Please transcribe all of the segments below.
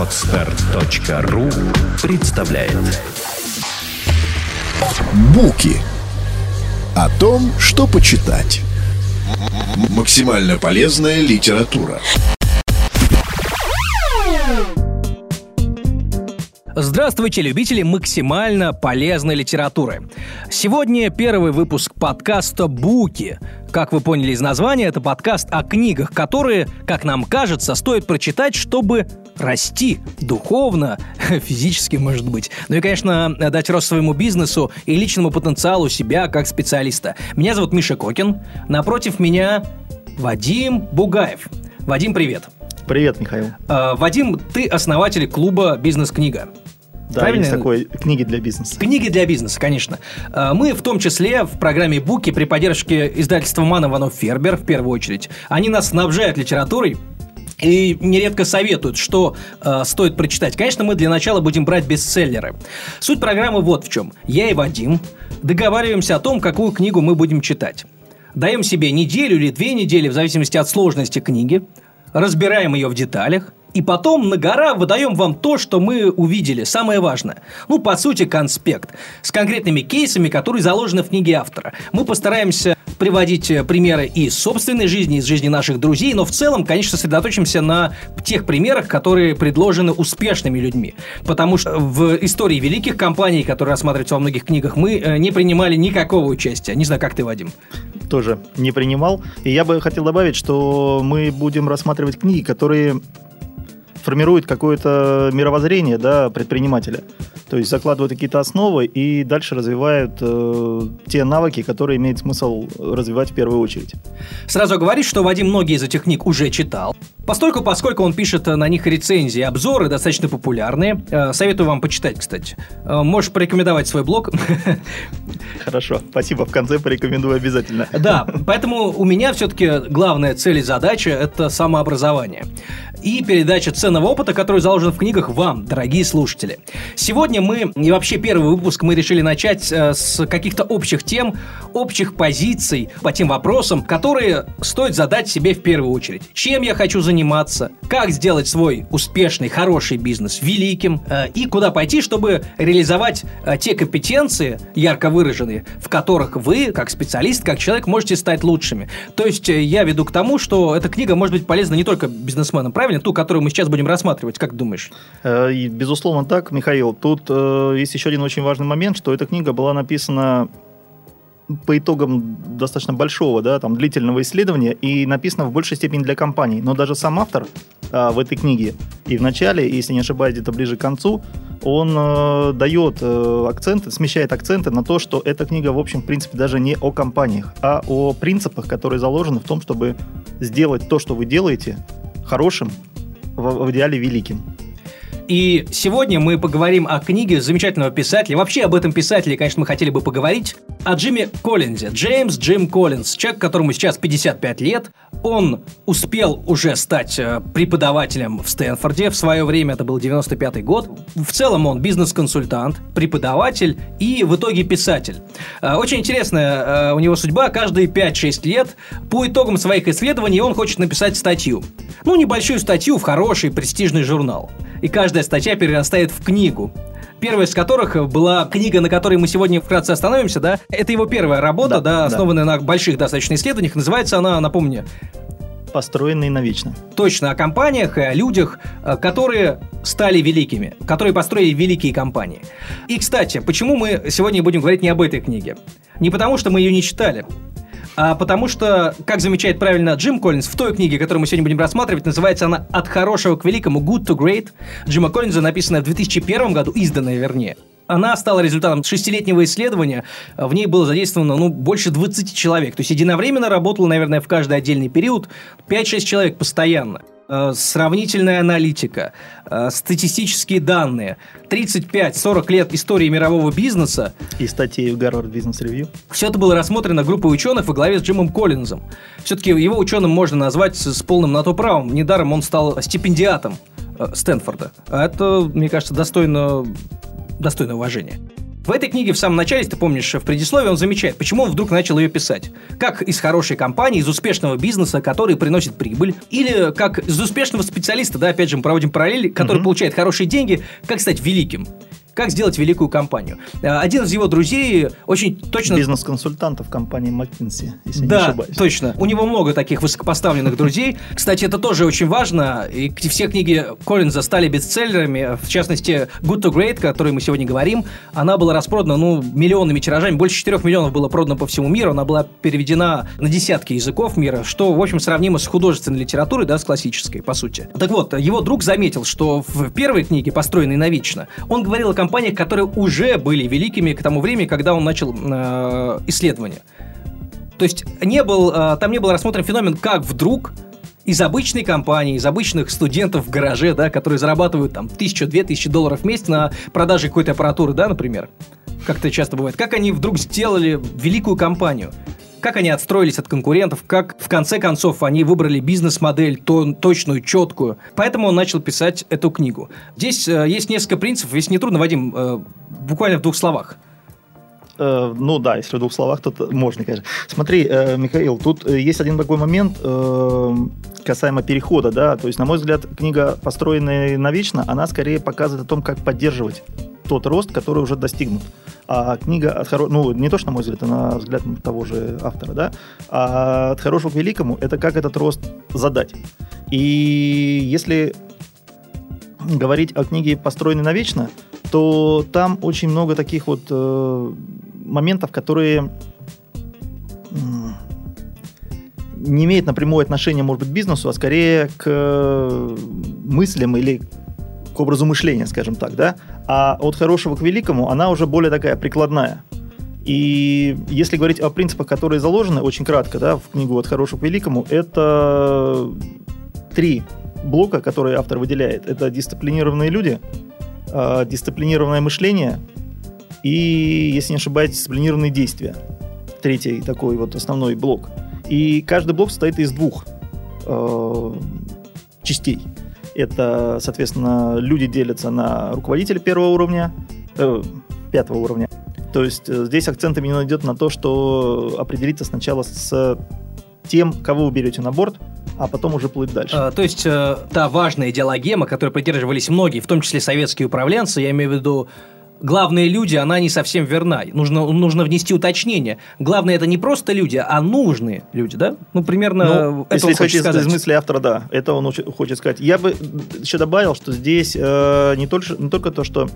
Отстар.ру представляет Буки. О том, что почитать. Максимально полезная литература. Здравствуйте, любители максимально полезной литературы. Сегодня первый выпуск подкаста «Буки». Как вы поняли из названия, это подкаст о книгах, которые, как нам кажется, стоит прочитать, чтобы расти духовно, физически, может быть. Ну и, конечно, дать рост своему бизнесу и личному потенциалу себя как специалиста. Меня зовут Миша Кокин. Напротив меня Вадим Бугаев. Вадим, привет. Привет, Михаил. Э, Вадим, ты основатель клуба «Бизнес-книга». Да, Правильно? есть такой книги для бизнеса. Книги для бизнеса, конечно. Э, Мы в том числе в программе «Буки» при поддержке издательства «Ман Иванов Фербер» в первую очередь. Они нас снабжают литературой, и нередко советуют, что э, стоит прочитать. Конечно, мы для начала будем брать бестселлеры. Суть программы вот в чем. Я и Вадим договариваемся о том, какую книгу мы будем читать. Даем себе неделю или две недели, в зависимости от сложности книги, разбираем ее в деталях, и потом на гора выдаем вам то, что мы увидели, самое важное. Ну, по сути, конспект с конкретными кейсами, которые заложены в книге автора. Мы постараемся приводить э, примеры из собственной жизни, из жизни наших друзей, но в целом, конечно, сосредоточимся на тех примерах, которые предложены успешными людьми. Потому что в истории великих компаний, которые рассматриваются во многих книгах, мы э, не принимали никакого участия. Не знаю, как ты, Вадим. Тоже не принимал. И я бы хотел добавить, что мы будем рассматривать книги, которые формируют какое-то мировоззрение да, предпринимателя. То есть закладывают какие-то основы и дальше развивают э, те навыки, которые имеет смысл развивать в первую очередь. Сразу говорить, что Вадим многие из этих книг уже читал. Постольку, поскольку он пишет на них рецензии, обзоры достаточно популярные. Э, Советую вам почитать, кстати. Э, Можешь порекомендовать свой блог. Хорошо, спасибо. В конце порекомендую обязательно. Да, поэтому у меня все-таки главная цель и задача – это самообразование. И передача ценного опыта, который заложен в книгах вам, дорогие слушатели. Сегодня мы, и вообще первый выпуск мы решили начать э, с каких-то общих тем, общих позиций по тем вопросам, которые стоит задать себе в первую очередь. Чем я хочу заниматься, как сделать свой успешный, хороший бизнес великим, э, и куда пойти, чтобы реализовать э, те компетенции, ярко выраженные, в которых вы, как специалист, как человек, можете стать лучшими. То есть э, я веду к тому, что эта книга может быть полезна не только бизнесменам, правильно? Ту, которую мы сейчас будем рассматривать, как думаешь? Э, безусловно, так, Михаил. Тут э, есть еще один очень важный момент, что эта книга была написана по итогам достаточно большого, да, там, длительного исследования и написана в большей степени для компаний. Но даже сам автор а, в этой книге и в начале, если не ошибаюсь, где-то ближе к концу, он э, дает э, акценты, смещает акценты на то, что эта книга, в общем, в принципе, даже не о компаниях, а о принципах, которые заложены в том, чтобы сделать то, что вы делаете, хорошим, в, в идеале великим. И сегодня мы поговорим о книге замечательного писателя. Вообще об этом писателе, конечно, мы хотели бы поговорить. О Джимми Коллинзе. Джеймс Джим Коллинз. Человек, которому сейчас 55 лет. Он успел уже стать э, преподавателем в Стэнфорде. В свое время это был 95 год. В целом он бизнес-консультант, преподаватель и в итоге писатель. Э, Очень интересная э, у него судьба. Каждые 5-6 лет по итогам своих исследований он хочет написать статью. Ну, небольшую статью в хороший престижный журнал. И каждая статья перерастает в книгу. Первая из которых была книга, на которой мы сегодня вкратце остановимся, да? Это его первая работа, да, Да, да. основанная на больших достаточно исследованиях. Называется она, напомню, Построенный навечно. точно о компаниях и о людях, э, которые стали великими, которые построили великие компании. И, кстати, почему мы сегодня будем говорить не об этой книге? Не потому, что мы ее не читали, а потому что, как замечает правильно Джим Коллинз, в той книге, которую мы сегодня будем рассматривать, называется она «От хорошего к великому. Good to Great». Джима Коллинза, написанная в 2001 году, изданная вернее. Она стала результатом шестилетнего исследования. В ней было задействовано ну, больше 20 человек. То есть единовременно работало, наверное, в каждый отдельный период 5-6 человек постоянно. Э, Сравнительная аналитика, э, статистические данные, 35-40 лет истории мирового бизнеса, И статьи в Гарвард Бизнес Ревью. все это было рассмотрено группой ученых во главе с Джимом Коллинзом. Все-таки его ученым можно назвать с полным на то правом. Недаром он стал стипендиатом э, Стэнфорда. А это, мне кажется, достойно, достойно уважения. В этой книге в самом начале, ты помнишь, в предисловии он замечает, почему он вдруг начал ее писать. Как из хорошей компании, из успешного бизнеса, который приносит прибыль, или как из успешного специалиста, да, опять же, мы проводим параллели, который угу. получает хорошие деньги, как стать великим как сделать великую компанию. Э, один из его друзей очень точно... Бизнес-консультантов компании McKinsey, если да, не ошибаюсь. точно. У него много таких высокопоставленных друзей. Кстати, это тоже очень важно. И все книги Коллинза стали бестселлерами. В частности, Good to Great, о которой мы сегодня говорим, она была распродана ну, миллионными тиражами. Больше 4 миллионов было продано по всему миру. Она была переведена на десятки языков мира, что, в общем, сравнимо с художественной литературой, да, с классической, по сути. Так вот, его друг заметил, что в первой книге, построенной навечно, он говорил о компаниях, которые уже были великими к тому времени, когда он начал э, исследование. То есть не был, э, там не был рассмотрен феномен, как вдруг из обычной компании, из обычных студентов в гараже, да, которые зарабатывают там тысячу-две тысячи долларов в месяц на продаже какой-то аппаратуры, да, например, как это часто бывает, как они вдруг сделали великую компанию как они отстроились от конкурентов, как в конце концов они выбрали бизнес-модель то, точную, четкую. Поэтому он начал писать эту книгу. Здесь э, есть несколько принципов, если не трудно, Вадим, э, буквально в двух словах. Э, ну да, если в двух словах, то можно, конечно. Смотри, э, Михаил, тут э, есть один такой момент касаемо перехода, да, то есть, на мой взгляд, книга, построенная навечно, она скорее показывает о том, как поддерживать тот рост, который уже достигнут. А книга от хоро... ну, не то, что на мой взгляд, а на взгляд того же автора, да, а от хорошего к великому это как этот рост задать. И если говорить о книге «Построенной навечно», то там очень много таких вот э, моментов, которые не имеют напрямую отношения, может быть, к бизнесу, а скорее к э, мыслям или к образу мышления, скажем так, да, а от хорошего к великому она уже более такая прикладная. И если говорить о принципах, которые заложены, очень кратко, да, в книгу «От хорошего к великому», это три блока, которые автор выделяет. Это дисциплинированные люди, а, дисциплинированное мышление и, если не ошибаюсь, дисциплинированные действия. Третий такой вот основной блок. И каждый блок состоит из двух э, частей. Это, соответственно, люди делятся на руководителя первого уровня, э, пятого уровня. То есть э, здесь акцент именно идет на то, что определиться сначала с тем, кого вы берете на борт, а потом уже плыть дальше. А, то есть э, та важная идеологема, которой придерживались многие, в том числе советские управленцы, я имею в виду главные люди, она не совсем верна. Нужно, нужно внести уточнение. Главное, это не просто люди, а нужные люди, да? Ну, примерно ну, это если исходить из мысли автора, да, это он хочет сказать. Я бы еще добавил, что здесь э, не, только, не только то, что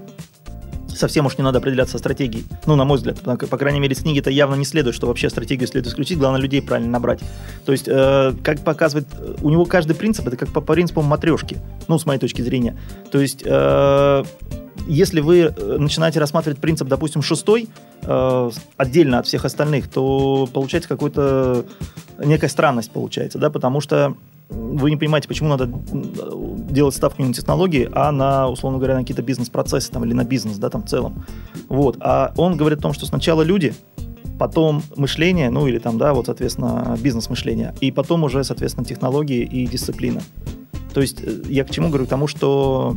совсем уж не надо определяться стратегией. Ну, на мой взгляд, по, крайней мере, с книги это явно не следует, что вообще стратегию следует исключить, главное людей правильно набрать. То есть, э, как показывает, у него каждый принцип, это как по, по принципу матрешки, ну, с моей точки зрения. То есть, э, если вы э, начинаете рассматривать принцип, допустим, шестой, э, отдельно от всех остальных, то получается какой-то некая странность получается, да, потому что вы не понимаете, почему надо делать ставку не на технологии, а на, условно говоря, на какие-то бизнес-процессы там, или на бизнес, да, там в целом. Вот. А он говорит о том, что сначала люди, потом мышление, ну или там, да, вот, соответственно, бизнес-мышление, и потом уже, соответственно, технологии и дисциплина. То есть э, я к чему говорю? К тому, что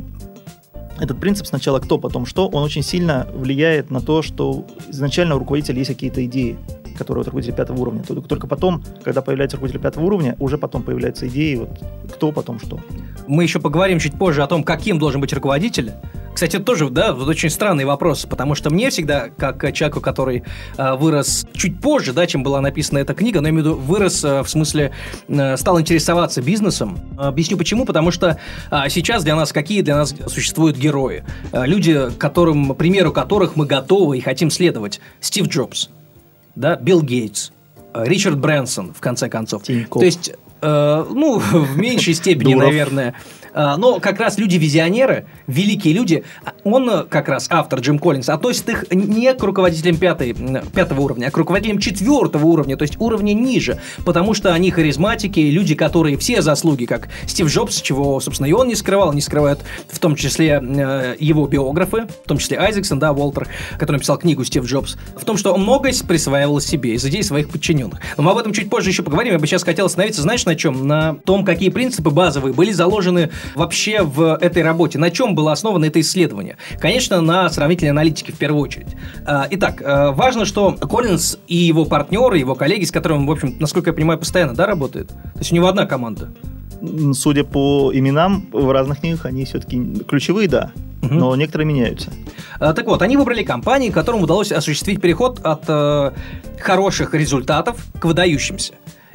этот принцип сначала кто, потом что, он очень сильно влияет на то, что изначально у руководителя есть какие-то идеи, которые от руководителя пятого уровня. Только потом, когда появляется руководитель пятого уровня, уже потом появляются идеи, вот кто потом что. Мы еще поговорим чуть позже о том, каким должен быть руководитель, кстати, это тоже, да, вот очень странный вопрос, потому что мне всегда, как человеку, который э, вырос чуть позже, да, чем была написана эта книга, но я имею в виду вырос э, в смысле э, стал интересоваться бизнесом. Объясню почему, потому что э, сейчас для нас какие для нас существуют герои? Э, люди, которым, примеру которых мы готовы и хотим следовать. Стив Джобс, да, Билл Гейтс, э, Ричард Брэнсон, в конце концов. Тинькофф. То есть, э, ну, в меньшей степени, наверное, но как раз люди-визионеры, великие люди, он как раз, автор Джим Коллинс, относит их не к руководителям пятой, пятого уровня, а к руководителям четвертого уровня, то есть уровня ниже, потому что они харизматики, люди, которые все заслуги, как Стив Джобс, чего, собственно, и он не скрывал, не скрывают в том числе э, его биографы, в том числе Айзексон, да, Уолтер, который написал книгу Стив Джобс, в том, что он многое присваивал себе из идей своих подчиненных. Но мы об этом чуть позже еще поговорим. Я бы сейчас хотел остановиться, знаешь, на чем? На том, какие принципы базовые были заложены вообще в этой работе. На чем было основано это исследование? Конечно, на сравнительной аналитике в первую очередь. А, итак, э, важно, что Коллинз и его партнеры, его коллеги, с которыми в общем, насколько я понимаю, постоянно да, работает. То есть у него одна команда. Судя по именам, в разных книгах они все-таки ключевые, да, угу. но некоторые меняются. А, так вот, они выбрали компании, которым удалось осуществить переход от э, хороших результатов к выдающимся.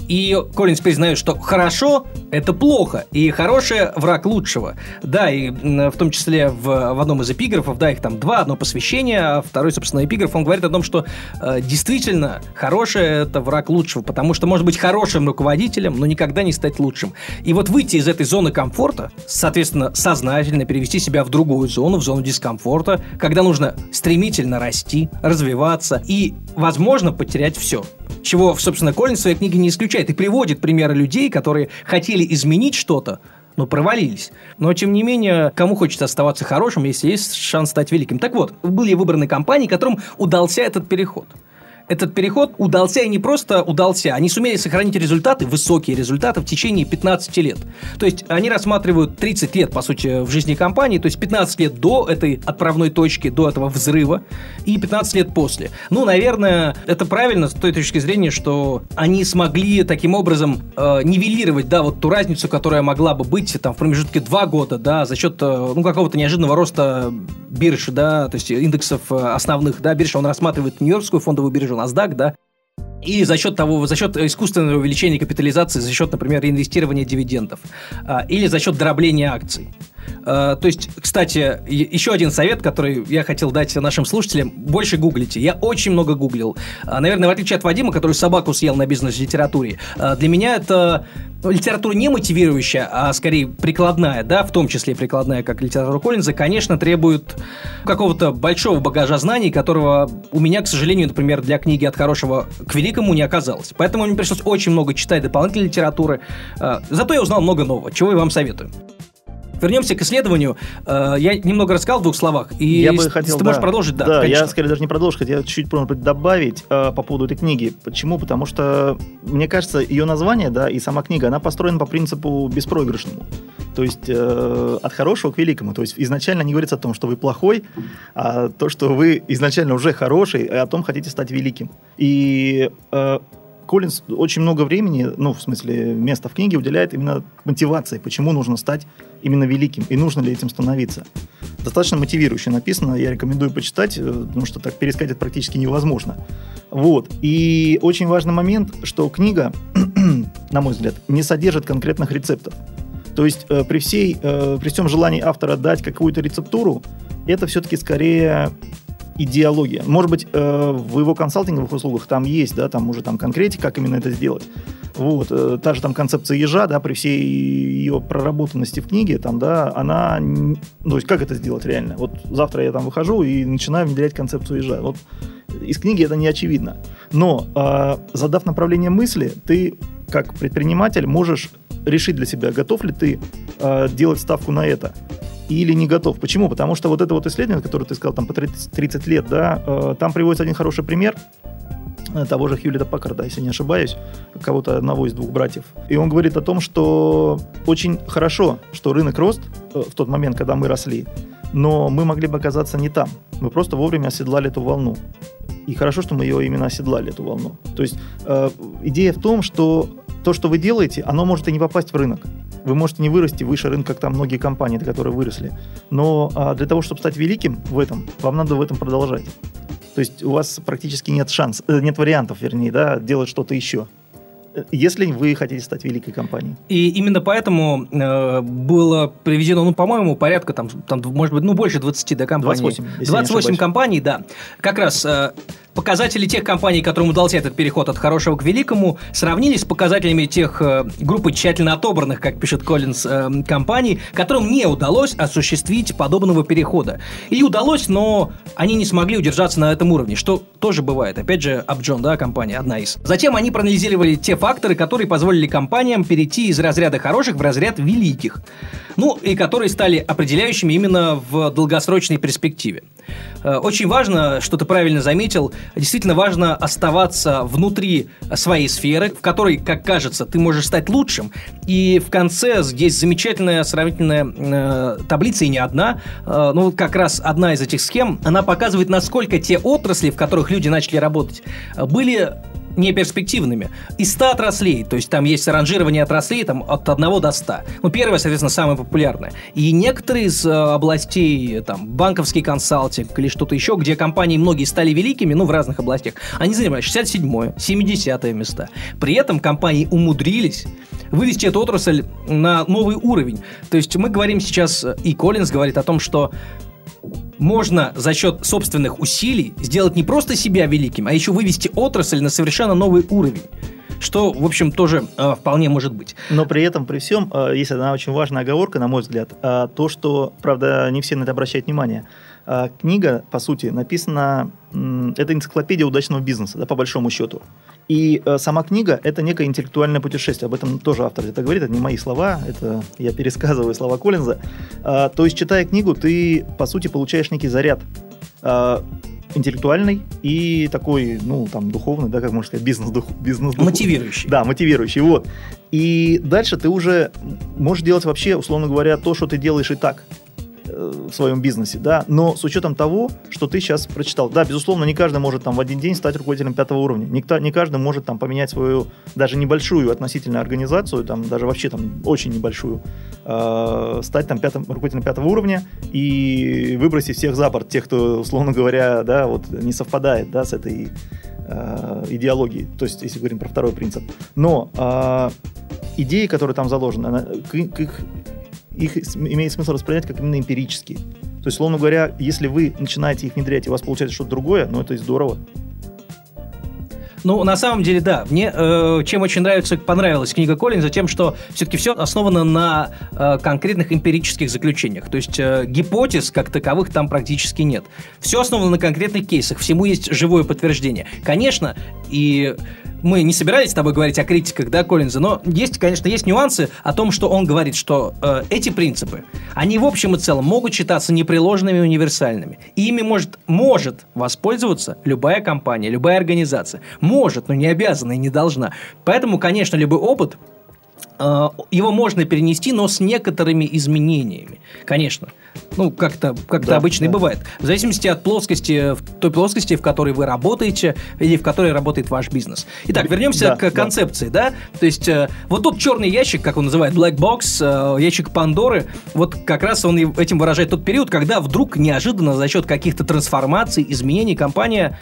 И Коллинз признает, что хорошо – это плохо, и хорошее – враг лучшего. Да, и в том числе в, в одном из эпиграфов, да, их там два, одно посвящение, а второй, собственно, эпиграф, он говорит о том, что э, действительно хорошее – это враг лучшего, потому что может быть хорошим руководителем, но никогда не стать лучшим. И вот выйти из этой зоны комфорта, соответственно, сознательно перевести себя в другую зону, в зону дискомфорта, когда нужно стремительно расти, развиваться и, возможно, потерять все – чего, собственно, Коллинз в своей книге не исключает и приводит примеры людей, которые хотели изменить что-то, но провалились. Но, тем не менее, кому хочется оставаться хорошим, если есть шанс стать великим? Так вот, были выбраны компании, которым удался этот переход – этот переход удался и не просто удался, они сумели сохранить результаты, высокие результаты в течение 15 лет. То есть они рассматривают 30 лет, по сути, в жизни компании, то есть 15 лет до этой отправной точки, до этого взрыва, и 15 лет после. Ну, наверное, это правильно с той точки зрения, что они смогли таким образом э, нивелировать, да, вот ту разницу, которая могла бы быть там в промежутке 2 года, да, за счет, э, ну, какого-то неожиданного роста биржи, да, то есть индексов э, основных, да, биржа, он рассматривает Нью-Йоркскую фондовую биржу, NASDAQ, да, и за счет того, за счет искусственного увеличения капитализации, за счет, например, инвестирования дивидендов, а, или за счет дробления акций. А, то есть, кстати, еще один совет, который я хотел дать нашим слушателям. Больше гуглите. Я очень много гуглил. А, наверное, в отличие от Вадима, который собаку съел на бизнес-литературе, а, для меня это ну, литература не мотивирующая, а скорее прикладная, да, в том числе прикладная, как литература Коллинза, конечно, требует какого-то большого багажа знаний, которого у меня, к сожалению, например, для книги «От хорошего к великому» не оказалось. Поэтому мне пришлось очень много читать дополнительной литературы. Зато я узнал много нового, чего я вам советую вернемся к исследованию. Э, я немного рассказал в двух словах. И я бы хотел, ты да, можешь продолжить, да. Да, конечно. я скорее даже не продолжу, хотел чуть-чуть добавить э, по поводу этой книги. Почему? Потому что, мне кажется, ее название, да, и сама книга, она построена по принципу беспроигрышному. То есть э, от хорошего к великому. То есть изначально не говорится о том, что вы плохой, а то, что вы изначально уже хороший, и о том хотите стать великим. И э, Коллинз очень много времени, ну, в смысле, места в книге уделяет именно мотивации, почему нужно стать именно великим и нужно ли этим становиться. Достаточно мотивирующе написано, я рекомендую почитать, э, потому что так пересказать это практически невозможно. Вот. И очень важный момент, что книга, на мой взгляд, не содержит конкретных рецептов. То есть э, при, всей, э, при всем желании автора дать какую-то рецептуру, это все-таки скорее идеология. Может быть, э, в его консалтинговых услугах там есть, да, там уже там конкретика, как именно это сделать. Вот, э, та же там концепция ежа, да, при всей ее проработанности в книге, там, да, она, ну, то есть как это сделать реально? Вот завтра я там выхожу и начинаю внедрять концепцию ежа. Вот из книги это не очевидно. Но э, задав направление мысли, ты как предприниматель можешь решить для себя, готов ли ты э, делать ставку на это или не готов. Почему? Потому что вот это вот исследование, которое ты сказал, там по 30, 30 лет, да, э, там приводится один хороший пример э, того же Хьюлита Паккарда, если не ошибаюсь, кого-то одного из двух братьев. И он говорит о том, что очень хорошо, что рынок рост э, в тот момент, когда мы росли, но мы могли бы оказаться не там. Мы просто вовремя оседлали эту волну. И хорошо, что мы ее именно оседлали, эту волну. То есть э, идея в том, что то, что вы делаете, оно может и не попасть в рынок. Вы можете не вырасти выше рынка, как там многие компании, которые выросли. Но а, для того, чтобы стать великим в этом, вам надо в этом продолжать. То есть у вас практически нет шансов, э, нет вариантов, вернее, да, делать что-то еще если вы хотите стать великой компанией. И именно поэтому э, было приведено, ну, по-моему, порядка там, там, может быть, ну, больше 20 да, компаний. 28, 28 компаний, да. Как раз э, Показатели тех компаний, которым удался этот переход от хорошего к великому, сравнились с показателями тех э, группы тщательно отобранных, как пишет Коллинз, э, компаний, которым не удалось осуществить подобного перехода. Или удалось, но они не смогли удержаться на этом уровне, что тоже бывает. Опять же, Upjohn, да, компания, одна из. Затем они проанализировали те факторы, которые позволили компаниям перейти из разряда хороших в разряд великих. Ну, и которые стали определяющими именно в долгосрочной перспективе. Э, очень важно, что ты правильно заметил, действительно важно оставаться внутри своей сферы, в которой, как кажется, ты можешь стать лучшим. И в конце здесь замечательная сравнительная э, таблица, и не одна. Э, ну, как раз одна из этих схем, она показывает, насколько те отрасли, в которых люди начали работать, были неперспективными. Из 100 отраслей, то есть там есть ранжирование отраслей там, от 1 до 100. Ну, первое, соответственно, самое популярное. И некоторые из э, областей, там, банковский консалтинг или что-то еще, где компании многие стали великими, ну, в разных областях, они занимают 67-е, 70-е места. При этом компании умудрились вывести эту отрасль на новый уровень. То есть мы говорим сейчас, и Коллинз говорит о том, что можно за счет собственных усилий сделать не просто себя великим, а еще вывести отрасль на совершенно новый уровень что, в общем, тоже э, вполне может быть. Но при этом, при всем, э, есть одна очень важная оговорка, на мой взгляд, э, то, что, правда, не все на это обращают внимание. Э, книга, по сути, написана, это энциклопедия удачного бизнеса, да, по большому счету. И э, сама книга – это некое интеллектуальное путешествие. Об этом тоже автор это говорит, это не мои слова, это я пересказываю слова Коллинза. Э, то есть, читая книгу, ты, по сути, получаешь некий заряд э, интеллектуальный и такой, ну, там, духовный, да, как можно сказать, бизнес-дух. Бизнес мотивирующий. Да, мотивирующий, вот. И дальше ты уже можешь делать вообще, условно говоря, то, что ты делаешь и так. Э, в своем бизнесе, да, но с учетом того, что ты сейчас прочитал. Да, безусловно, не каждый может там в один день стать руководителем пятого уровня. Никто, не каждый может там поменять свою даже небольшую относительно организацию, там даже вообще там очень небольшую, э, стать там пятым, руководителем пятого уровня и выбросить всех за борт, тех, кто, условно говоря, да, вот не совпадает, да, с этой э, идеологией. То есть, если говорим про второй принцип. Но э, идеи, которые там заложены, она, к, к их их имеет смысл воспринять как именно эмпирические. То есть, словно говоря, если вы начинаете их внедрять, и у вас получается что-то другое, ну, это здорово. Ну, на самом деле, да. Мне э, чем очень нравится, понравилась книга Коллинза, тем, что все-таки все основано на э, конкретных эмпирических заключениях. То есть э, гипотез как таковых там практически нет. Все основано на конкретных кейсах. Всему есть живое подтверждение. Конечно, и мы не собирались с тобой говорить о критиках, да, Коллинза, но есть, конечно, есть нюансы о том, что он говорит, что э, эти принципы, они в общем и целом могут считаться непреложными и универсальными. И ими может, может воспользоваться любая компания, любая организация. Может, но не обязана и не должна. Поэтому, конечно, любой опыт его можно перенести, но с некоторыми изменениями. Конечно ну, как-то как да, обычно да. и бывает. В зависимости от плоскости, той плоскости, в которой вы работаете, или в которой работает ваш бизнес. Итак, вернемся да, к концепции, да. да? То есть, э, вот тот черный ящик, как он называет, black box, э, ящик Пандоры, вот как раз он этим выражает тот период, когда вдруг неожиданно за счет каких-то трансформаций, изменений компания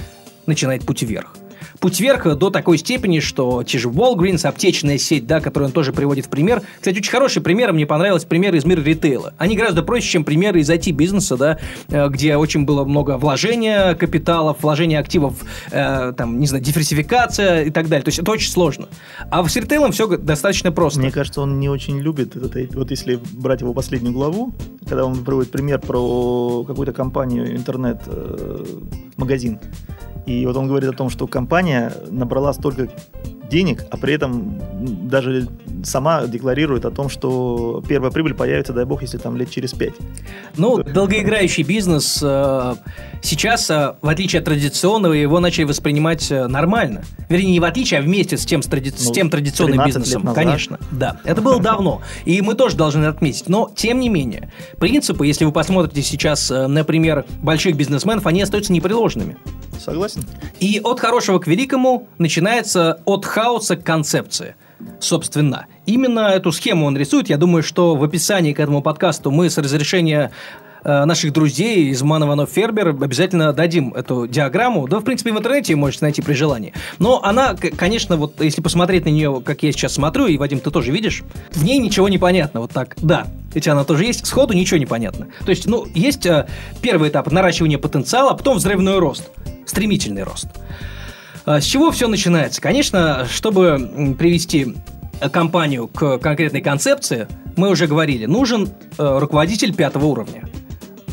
начинает путь вверх путь вверх до такой степени, что те же Walgreens, аптечная сеть, да, которую он тоже приводит в пример. Кстати, очень хороший пример, мне понравилось пример из мира ритейла. Они гораздо проще, чем примеры из IT-бизнеса, да, э, где очень было много вложения капиталов, вложения активов, э, там, не знаю, диверсификация и так далее. То есть это очень сложно. А с ритейлом все достаточно просто. Мне кажется, он не очень любит это. Вот если брать его последнюю главу, когда он приводит пример про какую-то компанию интернет-магазин, э, и вот он говорит о том, что компания набрала столько денег, а при этом даже сама декларирует о том, что первая прибыль появится, дай бог, если там лет через пять. Ну, долгоиграющий бизнес э, сейчас, э, в отличие от традиционного, его начали воспринимать э, нормально. Вернее, не в отличие, а вместе с тем, с, тради... ну, с тем традиционным бизнесом. Конечно, да. Это было давно. И мы тоже должны отметить. Но, тем не менее, принципы, если вы посмотрите сейчас, например, больших бизнесменов, они остаются непреложными. Согласен. И от хорошего к великому начинается от хаоса к концепции собственно. Именно эту схему он рисует. Я думаю, что в описании к этому подкасту мы с разрешения э, наших друзей из Манованов Фербер обязательно дадим эту диаграмму. Да, в принципе, в интернете можете найти при желании. Но она, конечно, вот если посмотреть на нее, как я сейчас смотрю, и, Вадим, ты тоже видишь, в ней ничего не понятно. Вот так, да, ведь она тоже есть, сходу ничего не понятно. То есть, ну, есть э, первый этап наращивания потенциала, а потом взрывной рост стремительный рост. А с чего все начинается? Конечно, чтобы привести компанию к конкретной концепции, мы уже говорили, нужен э, руководитель пятого уровня.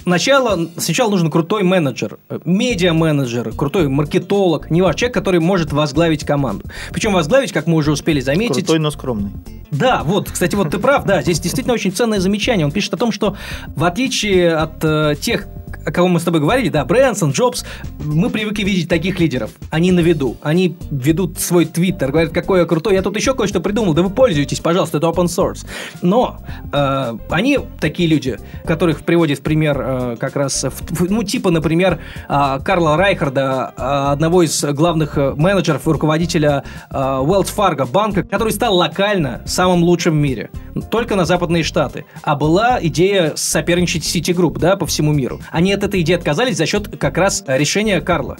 Сначала, сначала нужен крутой менеджер, медиа-менеджер, крутой маркетолог, не ваш человек, который может возглавить команду. Причем возглавить, как мы уже успели заметить... Крутой, но скромный. Да, вот, кстати, вот ты прав, да, здесь действительно очень ценное замечание. Он пишет о том, что в отличие от э, тех о ком мы с тобой говорили, да, Брэнсон, Джобс, мы привыкли видеть таких лидеров. Они на виду. Они ведут свой твиттер, говорят, какой я крутой. Я тут еще кое-что придумал, да вы пользуетесь, пожалуйста, это open source. Но э, они такие люди, которых приводит пример э, как раз, в, ну, типа, например, э, Карла Райхарда, э, одного из главных э, менеджеров руководителя э, Wells Fargo банка, который стал локально самым лучшим в мире. Только на западные штаты. А была идея соперничать с Citigroup, да, по всему миру. Они от этой идеи отказались за счет как раз решения Карла.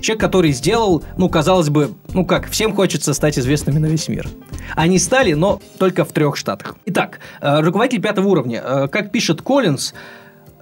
Человек, который сделал, ну, казалось бы, ну как, всем хочется стать известными на весь мир. Они стали, но только в трех штатах. Итак, э, руководитель пятого уровня. Э, как пишет Коллинз,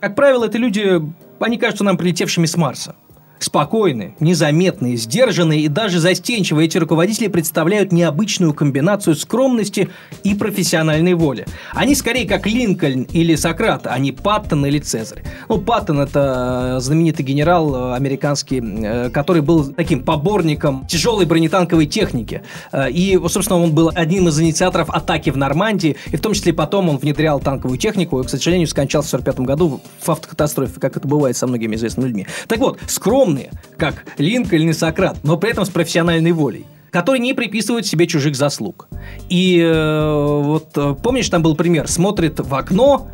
как правило, это люди, они кажутся нам прилетевшими с Марса. Спокойные, незаметные, сдержанные и даже застенчивые эти руководители представляют необычную комбинацию скромности и профессиональной воли. Они скорее как Линкольн или Сократ, а не Паттон или Цезарь. Ну, Паттон – это знаменитый генерал э, американский, э, который был таким поборником тяжелой бронетанковой техники. Э, и, собственно, он был одним из инициаторов атаки в Нормандии, и в том числе потом он внедрял танковую технику, и, к сожалению, скончался в 1945 году в автокатастрофе, как это бывает со многими известными людьми. Так вот, скромность скромные, как Линкольн и Сократ, но при этом с профессиональной волей которые не приписывают себе чужих заслуг. И э, вот э, помнишь, там был пример, смотрит в окно,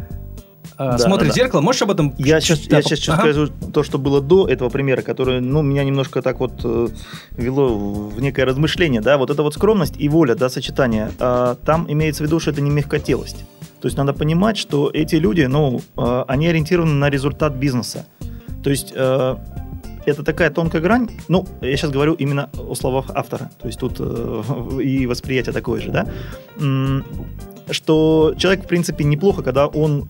э, да, смотрит да, в зеркало, можешь об этом? Я сейчас, да, я сейчас ага. скажу то, что было до этого примера, которое, ну, меня немножко так вот э, вело в некое размышление, да, вот это вот скромность и воля, да, сочетание. Э, там имеется в виду, что это не мягкотелость. То есть надо понимать, что эти люди, ну, э, они ориентированы на результат бизнеса. То есть э, это такая тонкая грань. Ну, я сейчас говорю именно о словах автора. То есть тут э, и восприятие такое же, да. Что человек, в принципе, неплохо, когда он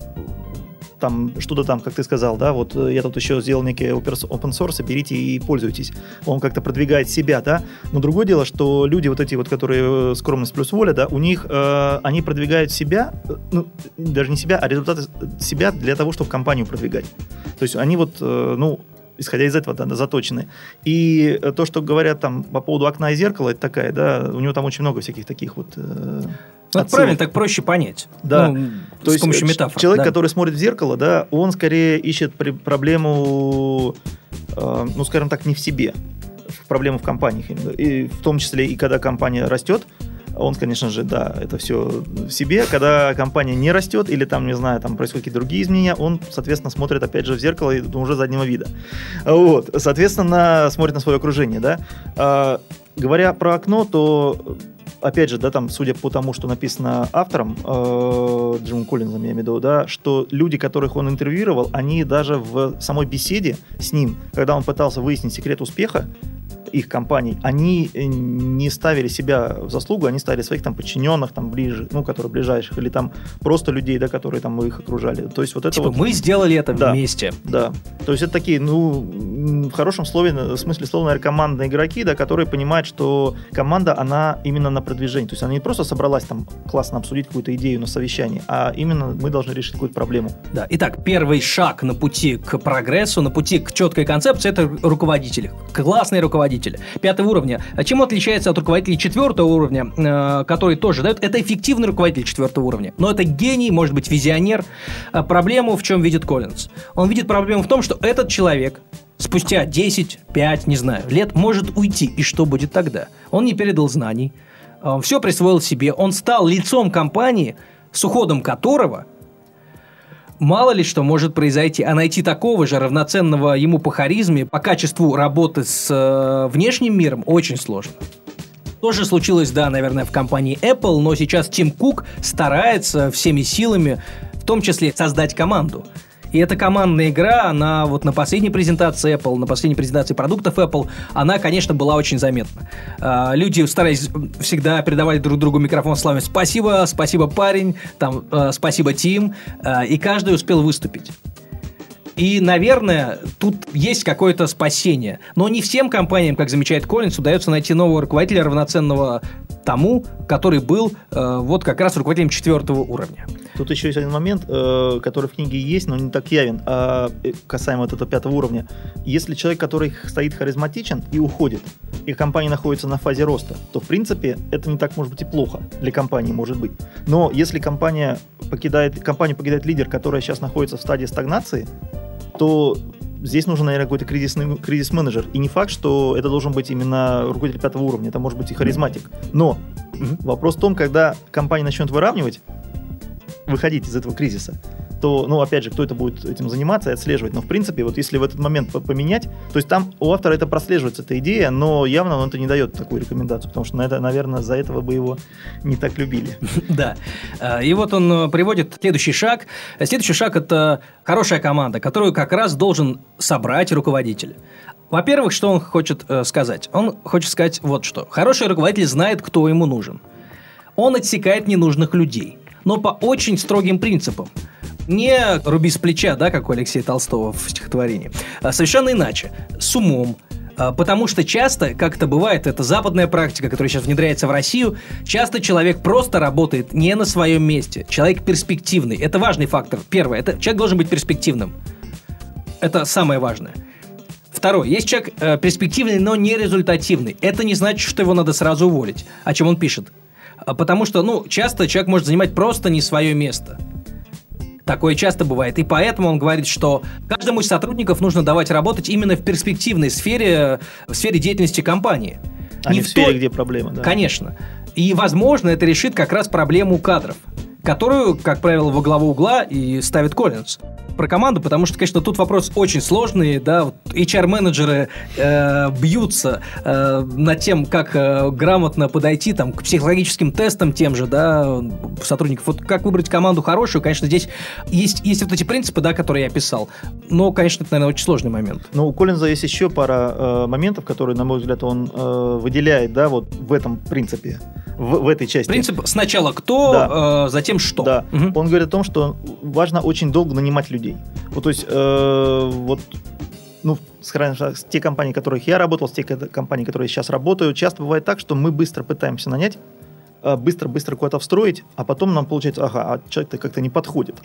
там что-то там, как ты сказал, да, вот э, я тут еще сделал некий open source, берите и пользуйтесь. Он как-то продвигает себя, да. Но другое дело, что люди вот эти вот, которые э, скромность плюс воля, да, у них э, они продвигают себя, э, ну, даже не себя, а результаты себя для того, чтобы компанию продвигать. То есть они вот, э, ну, исходя из этого, да, заточены. И э, то, что говорят там по поводу окна и зеркала, это такая, да, у него там очень много всяких таких вот э, ну, это правильно, так проще понять. Да. Ну, то с есть помощью метафор. Человек, да. который смотрит в зеркало, да, он скорее ищет проблему, э, ну, скажем так, не в себе, проблему в компаниях. И в том числе и когда компания растет, он, конечно же, да, это все в себе. Когда компания не растет или там, не знаю, там происходят какие-то другие изменения, он, соответственно, смотрит опять же в зеркало и уже заднего вида. Вот, соответственно, смотрит на свое окружение, да. А, говоря про окно, то опять же, да, там, судя по тому, что написано автором, э, Джимом Коллинзом, я имею в виду, да, что люди, которых он интервьюировал, они даже в самой беседе с ним, когда он пытался выяснить секрет успеха, их компаний, они э, не ставили себя в заслугу, они ставили своих там подчиненных, там ближе, ну, которые ближайших, или там просто людей, да, которые там их окружали. То есть вот это типа вот... мы сделали это да, вместе. Да. То есть это такие, ну, в хорошем слове, в смысле слова, наверное, командные игроки, да, которые понимают, что команда, она именно на продвижении. То есть она не просто собралась там классно обсудить какую-то идею на совещании, а именно мы должны решить какую-то проблему. Да. Итак, первый шаг на пути к прогрессу, на пути к четкой концепции, это руководители. Классные руководители руководителя пятого уровня. Чем отличается от руководителей четвертого уровня, э, который тоже дает? Это эффективный руководитель четвертого уровня. Но это гений, может быть, визионер. А проблему в чем видит Коллинз? Он видит проблему в том, что этот человек спустя 10, 5, не знаю, лет может уйти. И что будет тогда? Он не передал знаний, все присвоил себе, он стал лицом компании, с уходом которого мало ли что может произойти, а найти такого же равноценного ему по харизме, по качеству работы с э, внешним миром очень сложно. Тоже случилось, да, наверное, в компании Apple, но сейчас Тим Кук старается всеми силами, в том числе, создать команду. И эта командная игра, она вот на последней презентации Apple, на последней презентации продуктов Apple, она, конечно, была очень заметна. А, люди старались всегда передавали друг другу микрофон словами «спасибо», «спасибо, парень», там «э, «спасибо, Тим», а, и каждый успел выступить. И, наверное, тут есть какое-то спасение. Но не всем компаниям, как замечает Коллинс, удается найти нового руководителя, равноценного тому, который был э, вот как раз руководителем четвертого уровня. Тут еще есть один момент, э, который в книге есть, но не так явен, а э, касаемо вот этого пятого уровня. Если человек, который стоит харизматичен и уходит, и компания находится на фазе роста, то в принципе это не так может быть и плохо для компании, может быть. Но если компания покидает, компанию покидает лидер, который сейчас находится в стадии стагнации, то здесь нужен, наверное, какой-то кризисный, кризис-менеджер. И не факт, что это должен быть именно руководитель пятого уровня, это может быть и харизматик. Но вопрос в том, когда компания начнет выравнивать, выходить из этого кризиса, то, ну, опять же, кто это будет этим заниматься и отслеживать. Но, в принципе, вот если в этот момент поменять, то есть там у автора это прослеживается, эта идея, но явно он это не дает такую рекомендацию, потому что, на это, наверное, за этого бы его не так любили. Да. А, и вот он э, приводит следующий шаг. Следующий шаг – это хорошая команда, которую как раз должен собрать руководитель. Во-первых, что он хочет э, сказать? Он хочет сказать вот что. Хороший руководитель знает, кто ему нужен. Он отсекает ненужных людей, но по очень строгим принципам не руби с плеча, да, как у Алексея Толстого в стихотворении, а совершенно иначе, с умом, а, Потому что часто, как это бывает, это западная практика, которая сейчас внедряется в Россию, часто человек просто работает не на своем месте. Человек перспективный. Это важный фактор. Первое, это человек должен быть перспективным. Это самое важное. Второе, есть человек э, перспективный, но не результативный. Это не значит, что его надо сразу уволить. О чем он пишет? А, потому что, ну, часто человек может занимать просто не свое место. Такое часто бывает. И поэтому он говорит, что каждому из сотрудников нужно давать работать именно в перспективной сфере, в сфере деятельности компании. А не, не в сфере, то... где проблема, да. Конечно. И, возможно, это решит как раз проблему кадров, которую, как правило, во главу угла и ставит Коллинз про команду, потому что, конечно, тут вопрос очень сложный, да, вот HR-менеджеры э, бьются э, над тем, как э, грамотно подойти там к психологическим тестам тем же, да, сотрудников. Вот как выбрать команду хорошую, конечно, здесь есть, есть вот эти принципы, да, которые я описал, но, конечно, это, наверное, очень сложный момент. Ну, у Коллинза есть еще пара э, моментов, которые, на мой взгляд, он э, выделяет, да, вот в этом принципе в, в этой части. Принцип сначала кто, да. э, затем что. Да. Угу. Он говорит о том, что важно очень долго нанимать людей. Вот, то есть, э, вот ну, скажем те компании, в которых я работал, с те компании, которые сейчас работаю, часто бывает так, что мы быстро пытаемся нанять, э, быстро-быстро куда-то встроить, а потом нам получается, ага, а человек-то как-то не подходит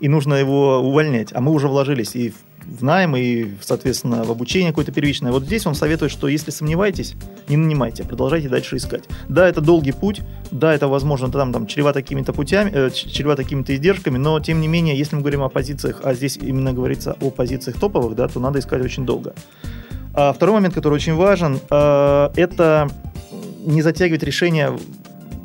и нужно его увольнять. А мы уже вложились и в найм, и, соответственно, в обучение какое-то первичное. Вот здесь он советует, что если сомневаетесь, не нанимайте, продолжайте дальше искать. Да, это долгий путь, да, это, возможно, там, там чревато какими-то путями, э, чревато какими-то издержками, но, тем не менее, если мы говорим о позициях, а здесь именно говорится о позициях топовых, да, то надо искать очень долго. А второй момент, который очень важен, э, это не затягивать решение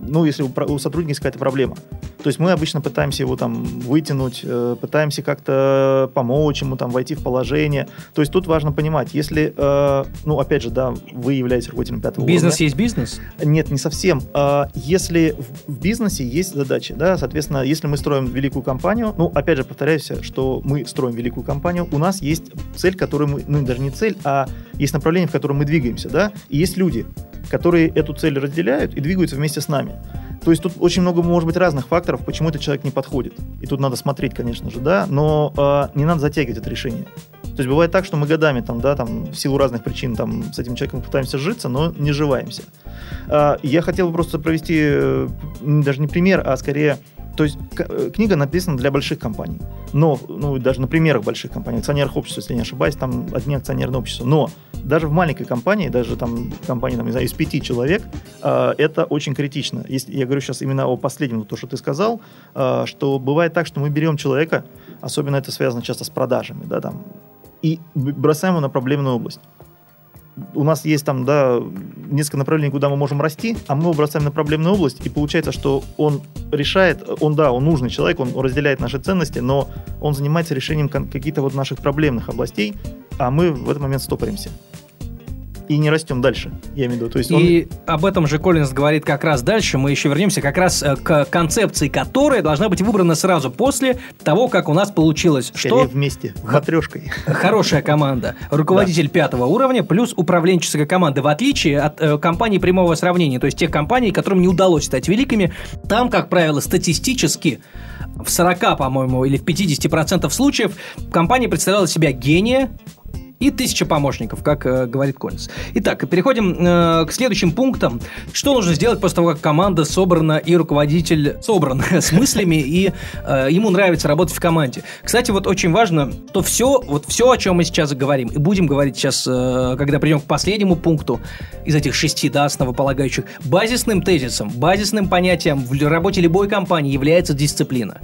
ну, если у сотрудника есть какая-то проблема. То есть мы обычно пытаемся его там вытянуть, э, пытаемся как-то помочь ему там войти в положение. То есть тут важно понимать, если, э, ну, опять же, да, вы являетесь руководителем пятого бизнес уровня. есть бизнес? Нет, не совсем. А если в бизнесе есть задачи, да, соответственно, если мы строим великую компанию, ну, опять же, повторяюсь, что мы строим великую компанию, у нас есть цель, которую мы, ну, даже не цель, а есть направление, в котором мы двигаемся, да, и есть люди, которые эту цель разделяют и двигаются вместе с нами. То есть тут очень много может быть разных факторов, почему этот человек не подходит. И тут надо смотреть, конечно же, да, но э, не надо затягивать это решение. То есть бывает так, что мы годами там, да, там, в силу разных причин там, с этим человеком пытаемся житься, но не живаемся. Э, я хотел бы просто провести э, даже не пример, а скорее то есть э, книга написана для больших компаний. Но, ну, даже на примерах больших компаний, акционерных обществ, если не ошибаюсь, там одни акционерные общества. Но даже в маленькой компании, даже там компании, там, не знаю, из пяти человек, э, это очень критично. Если, я говорю сейчас именно о последнем, то, что ты сказал, э, что бывает так, что мы берем человека, особенно это связано часто с продажами, да, там, и бросаем его на проблемную область. У нас есть там, да, несколько направлений, куда мы можем расти, а мы его бросаем на проблемную область, и получается, что он решает, он, да, он нужный человек, он разделяет наши ценности, но он занимается решением каких-то вот наших проблемных областей, а мы в этот момент стопоримся и не растем дальше, я имею в виду. То есть и он... об этом же Коллинз говорит как раз дальше. Мы еще вернемся как раз э, к концепции, которая должна быть выбрана сразу после того, как у нас получилось. Скорее что вместе, матрешкой. Хорошая команда. Руководитель да. пятого уровня плюс управленческая команда. В отличие от э, компаний прямого сравнения, то есть тех компаний, которым не удалось стать великими, там, как правило, статистически в 40, по-моему, или в 50% случаев компания представляла себя гения, и тысяча помощников, как э, говорит Коллинз. Итак, переходим э, к следующим пунктам. Что нужно сделать после того, как команда собрана и руководитель собран с мыслями, и э, ему нравится работать в команде. Кстати, вот очень важно, что все, вот все, о чем мы сейчас говорим, и будем говорить сейчас, э, когда придем к последнему пункту из этих шести, да, основополагающих, базисным тезисом, базисным понятием в работе любой компании является дисциплина.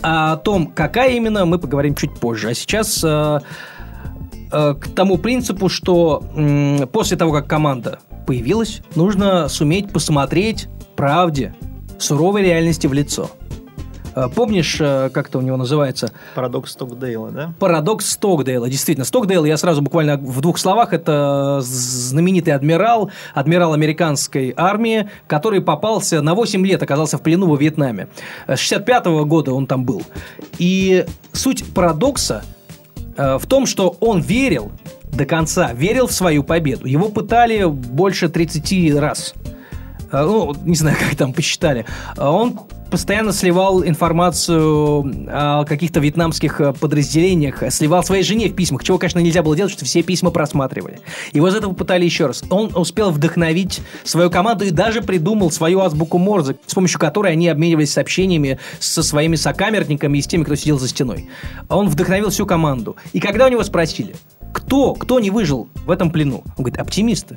О том, какая именно, мы поговорим чуть позже. А сейчас... Э, к тому принципу, что после того, как команда появилась, нужно суметь посмотреть правде, суровой реальности в лицо. Э, помнишь, э, как это у него называется? Парадокс Стокдейла, да? Парадокс Стокдейла, действительно. Стокдейл, я сразу буквально в двух словах, это знаменитый адмирал, адмирал американской армии, который попался на 8 лет, оказался в плену во Вьетнаме. С 65 -го года он там был. И суть парадокса – Э, в том, что он верил до конца, верил в свою победу. Его пытали больше 30 раз. Э, ну, не знаю, как там посчитали. Э, он постоянно сливал информацию о каких-то вьетнамских подразделениях, сливал своей жене в письмах, чего, конечно, нельзя было делать, что все письма просматривали. Его за этого пытали еще раз. Он успел вдохновить свою команду и даже придумал свою азбуку Морзе, с помощью которой они обменивались сообщениями со своими сокамерниками и с теми, кто сидел за стеной. Он вдохновил всю команду. И когда у него спросили, кто, кто не выжил в этом плену, он говорит, оптимисты.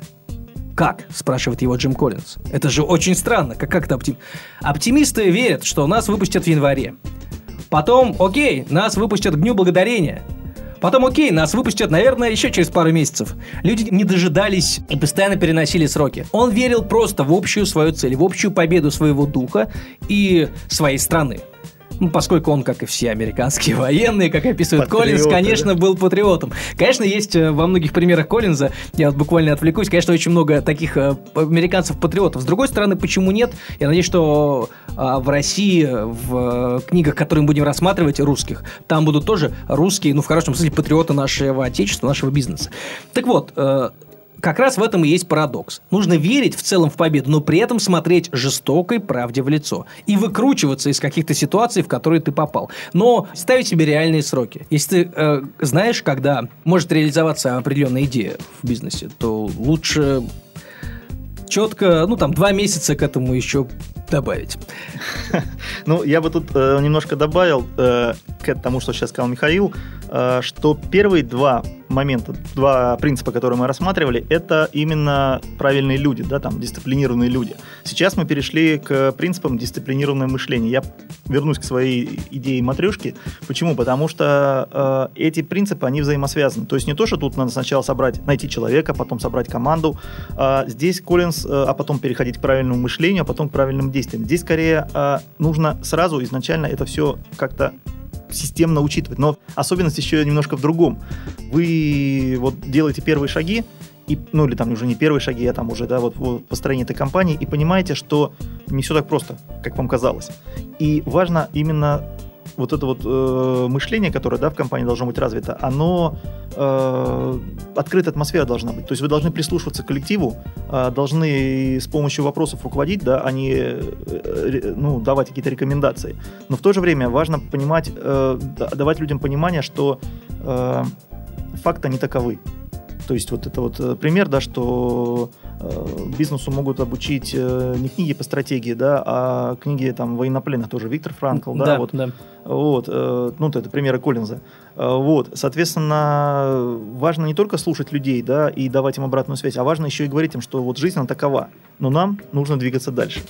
Как? спрашивает его Джим Коллинз. Это же очень странно. Как, как это оптим... Оптимисты верят, что нас выпустят в январе. Потом, окей, нас выпустят к Дню Благодарения. Потом, окей, нас выпустят, наверное, еще через пару месяцев. Люди не дожидались и постоянно переносили сроки. Он верил просто в общую свою цель, в общую победу своего духа и своей страны. Ну, поскольку он, как и все американские военные, как описывает Патриоты, Коллинз, конечно, да? был патриотом. Конечно, есть э, во многих примерах Коллинза, я вот буквально отвлекусь, конечно, очень много таких э, американцев-патриотов. С другой стороны, почему нет? Я надеюсь, что а, в России, в э, книгах, которые мы будем рассматривать, русских, там будут тоже русские, ну, в хорошем смысле, патриоты нашего отечества, нашего бизнеса. Так вот, как раз в этом и есть парадокс. Нужно верить в целом в победу, но при этом смотреть жестокой правде в лицо и выкручиваться из каких-то ситуаций, в которые ты попал. Но ставить себе реальные сроки. Если ты э, знаешь, когда может реализоваться определенная идея в бизнесе, то лучше четко, ну там два месяца к этому еще добавить. Ну, я бы тут э, немножко добавил э, к тому, что сейчас сказал Михаил, э, что первые два момента, два принципа, которые мы рассматривали, это именно правильные люди, да, там, дисциплинированные люди. Сейчас мы перешли к принципам дисциплинированного мышления. Я вернусь к своей идее матрешки. Почему? Потому что э, эти принципы, они взаимосвязаны. То есть не то, что тут надо сначала собрать, найти человека, потом собрать команду. Э, здесь Коллинз, э, а потом переходить к правильному мышлению, а потом к правильным действиям. Здесь скорее э, нужно сразу изначально это все как-то системно учитывать. Но особенность еще немножко в другом. Вы вот делаете первые шаги, и, ну или там уже не первые шаги, а там уже, да, вот в построении этой компании, и понимаете, что не все так просто, как вам казалось. И важно именно вот это вот э, мышление, которое да, в компании должно быть развито, оно э, открытая атмосфера должна быть. То есть вы должны прислушиваться к коллективу, э, должны с помощью вопросов руководить, да, а не э, ну, давать какие-то рекомендации. Но в то же время важно понимать, э, давать людям понимание, что э, факты не таковы. То есть вот это вот э, пример, да, что бизнесу могут обучить э, не книги по стратегии, да, а книги там военнопленных тоже. Виктор Франкл, да, да вот. Да. Вот, э, ну, это примеры Коллинза. Э, вот, соответственно, важно не только слушать людей, да, и давать им обратную связь, а важно еще и говорить им, что вот жизнь она такова, но нам нужно двигаться дальше.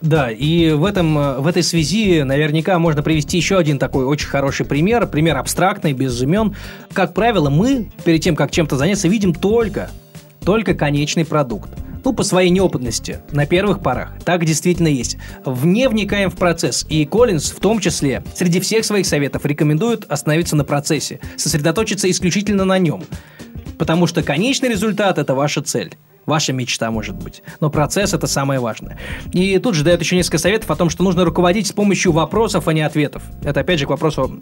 Да, и в, этом, в этой связи наверняка можно привести еще один такой очень хороший пример, пример абстрактный, без имен. Как правило, мы перед тем, как чем-то заняться, видим только, только конечный продукт. Ну, по своей неопытности, на первых порах. Так действительно есть. Вне вникаем в процесс. И Коллинз, в том числе, среди всех своих советов рекомендует остановиться на процессе, сосредоточиться исключительно на нем. Потому что конечный результат – это ваша цель ваша мечта, может быть. Но процесс – это самое важное. И тут же дает еще несколько советов о том, что нужно руководить с помощью вопросов, а не ответов. Это, опять же, к вопросу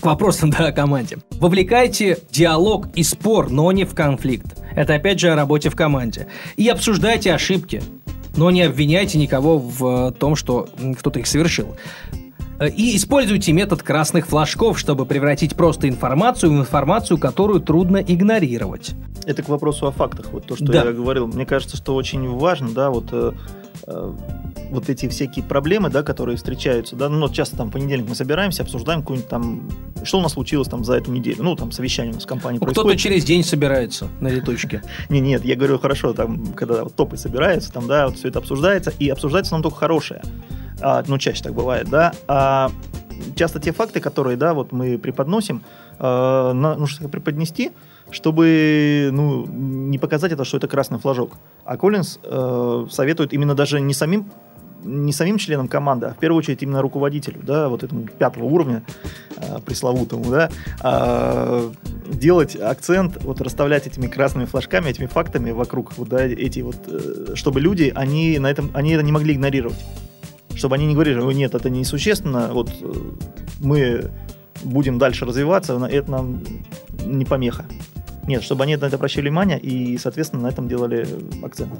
к вопросам, да, о команде. Вовлекайте диалог и спор, но не в конфликт. Это, опять же, о работе в команде. И обсуждайте ошибки, но не обвиняйте никого в том, что кто-то их совершил. Э, И используйте метод красных флажков, чтобы превратить просто информацию в информацию, которую трудно игнорировать. Это к вопросу о фактах. Вот то, что Да. я говорил. Мне кажется, что очень важно, да, вот э, э, вот эти всякие проблемы, да, которые встречаются, да, ну, вот часто там в понедельник мы собираемся, обсуждаем какую-нибудь там, что у нас случилось там за эту неделю, ну, там совещание у нас в компании Ну, Кто-то происходит. через день собирается на летучке. Не, нет, я говорю, хорошо, там, когда топы собираются, там, да, вот все это обсуждается, и обсуждается нам только хорошее. А, ну, чаще так бывает, да. А часто те факты, которые, да, вот мы преподносим, э, нужно преподнести, чтобы, ну, не показать это, что это красный флажок. А Коллинз э, советует именно даже не самим не самим членам команды, а в первую очередь именно руководителю, да, вот этому пятого уровня э, пресловутому, да, а, делать акцент, вот расставлять этими красными флажками, этими фактами вокруг, вот, да, эти вот, э, чтобы люди, они на этом, они это не могли игнорировать, чтобы они не говорили, «Ой, нет, это несущественно, вот э, мы будем дальше развиваться, это нам не помеха. Нет, чтобы они на это обращали внимание и, соответственно, на этом делали акцент.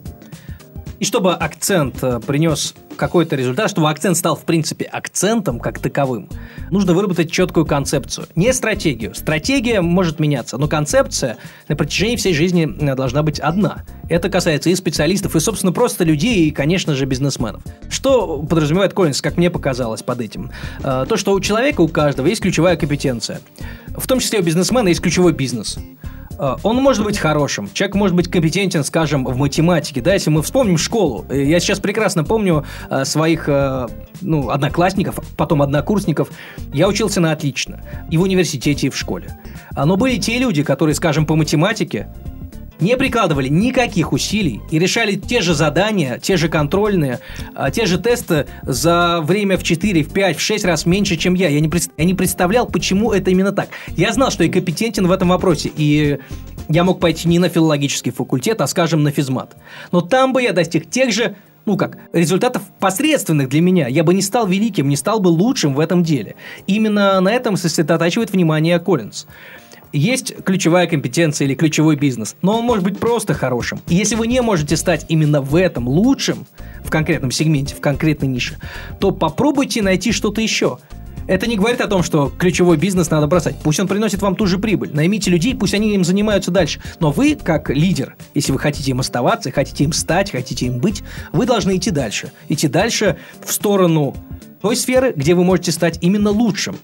И чтобы акцент э, принес какой-то результат, чтобы акцент стал, в принципе, акцентом как таковым, нужно выработать четкую концепцию. Не стратегию. Стратегия может меняться, но концепция на протяжении всей жизни э, должна быть одна. Это касается и специалистов, и, собственно, просто людей, и, конечно же, бизнесменов. Что подразумевает Коллинс, как мне показалось под этим? Э, То, что у человека, у каждого есть ключевая компетенция. В том числе у бизнесмена есть ключевой бизнес. Э, Он может быть хорошим, человек может быть компетентен, скажем, в математике, да, если мы вспомним школу. Э, Я сейчас прекрасно помню э, своих ну, одноклассников, потом однокурсников. Я учился на отлично и в университете, и в школе. А, Но были те люди, которые, скажем, по математике не прикладывали никаких усилий и решали те же задания, те же контрольные, а, те же тесты за время в 4, в 5, в 6 раз меньше, чем я. Я не, я не представлял, почему это именно так. Я знал, что я компетентен в этом вопросе, и я мог пойти не на филологический факультет, а, скажем, на физмат. Но там бы я достиг тех же ну как, результатов посредственных для меня. Я бы не стал великим, не стал бы лучшим в этом деле. Именно на этом сосредотачивает внимание Коллинз. Есть ключевая компетенция или ключевой бизнес, но он может быть просто хорошим. И если вы не можете стать именно в этом лучшим, в конкретном сегменте, в конкретной нише, то попробуйте найти что-то еще. Это не говорит о том, что ключевой бизнес надо бросать. Пусть он приносит вам ту же прибыль. Наймите людей, пусть они им занимаются дальше. Но вы, как лидер, если вы хотите им оставаться, хотите им стать, хотите им быть, вы должны идти дальше. Идти дальше в сторону той сферы, где вы можете стать именно лучшим.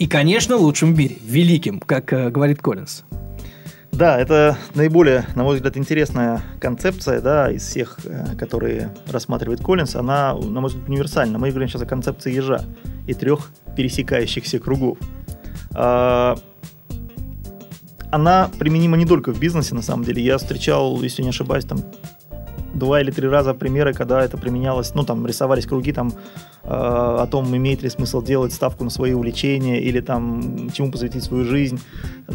И, конечно, лучшим в мире, великим, как э, говорит Коллинз. Да, это наиболее, на мой взгляд, интересная концепция, да, из всех, э, которые рассматривает Коллинс. Она, на мой взгляд, универсальна. Мы говорим сейчас о концепции ежа и трех пересекающихся кругов. А, Она применима не только в бизнесе, на самом деле. Я встречал, если не ошибаюсь, там два или три раза примеры, когда это применялось, ну, там, рисовались круги, там, э, о том, имеет ли смысл делать ставку на свои увлечения или там, чему посвятить свою жизнь.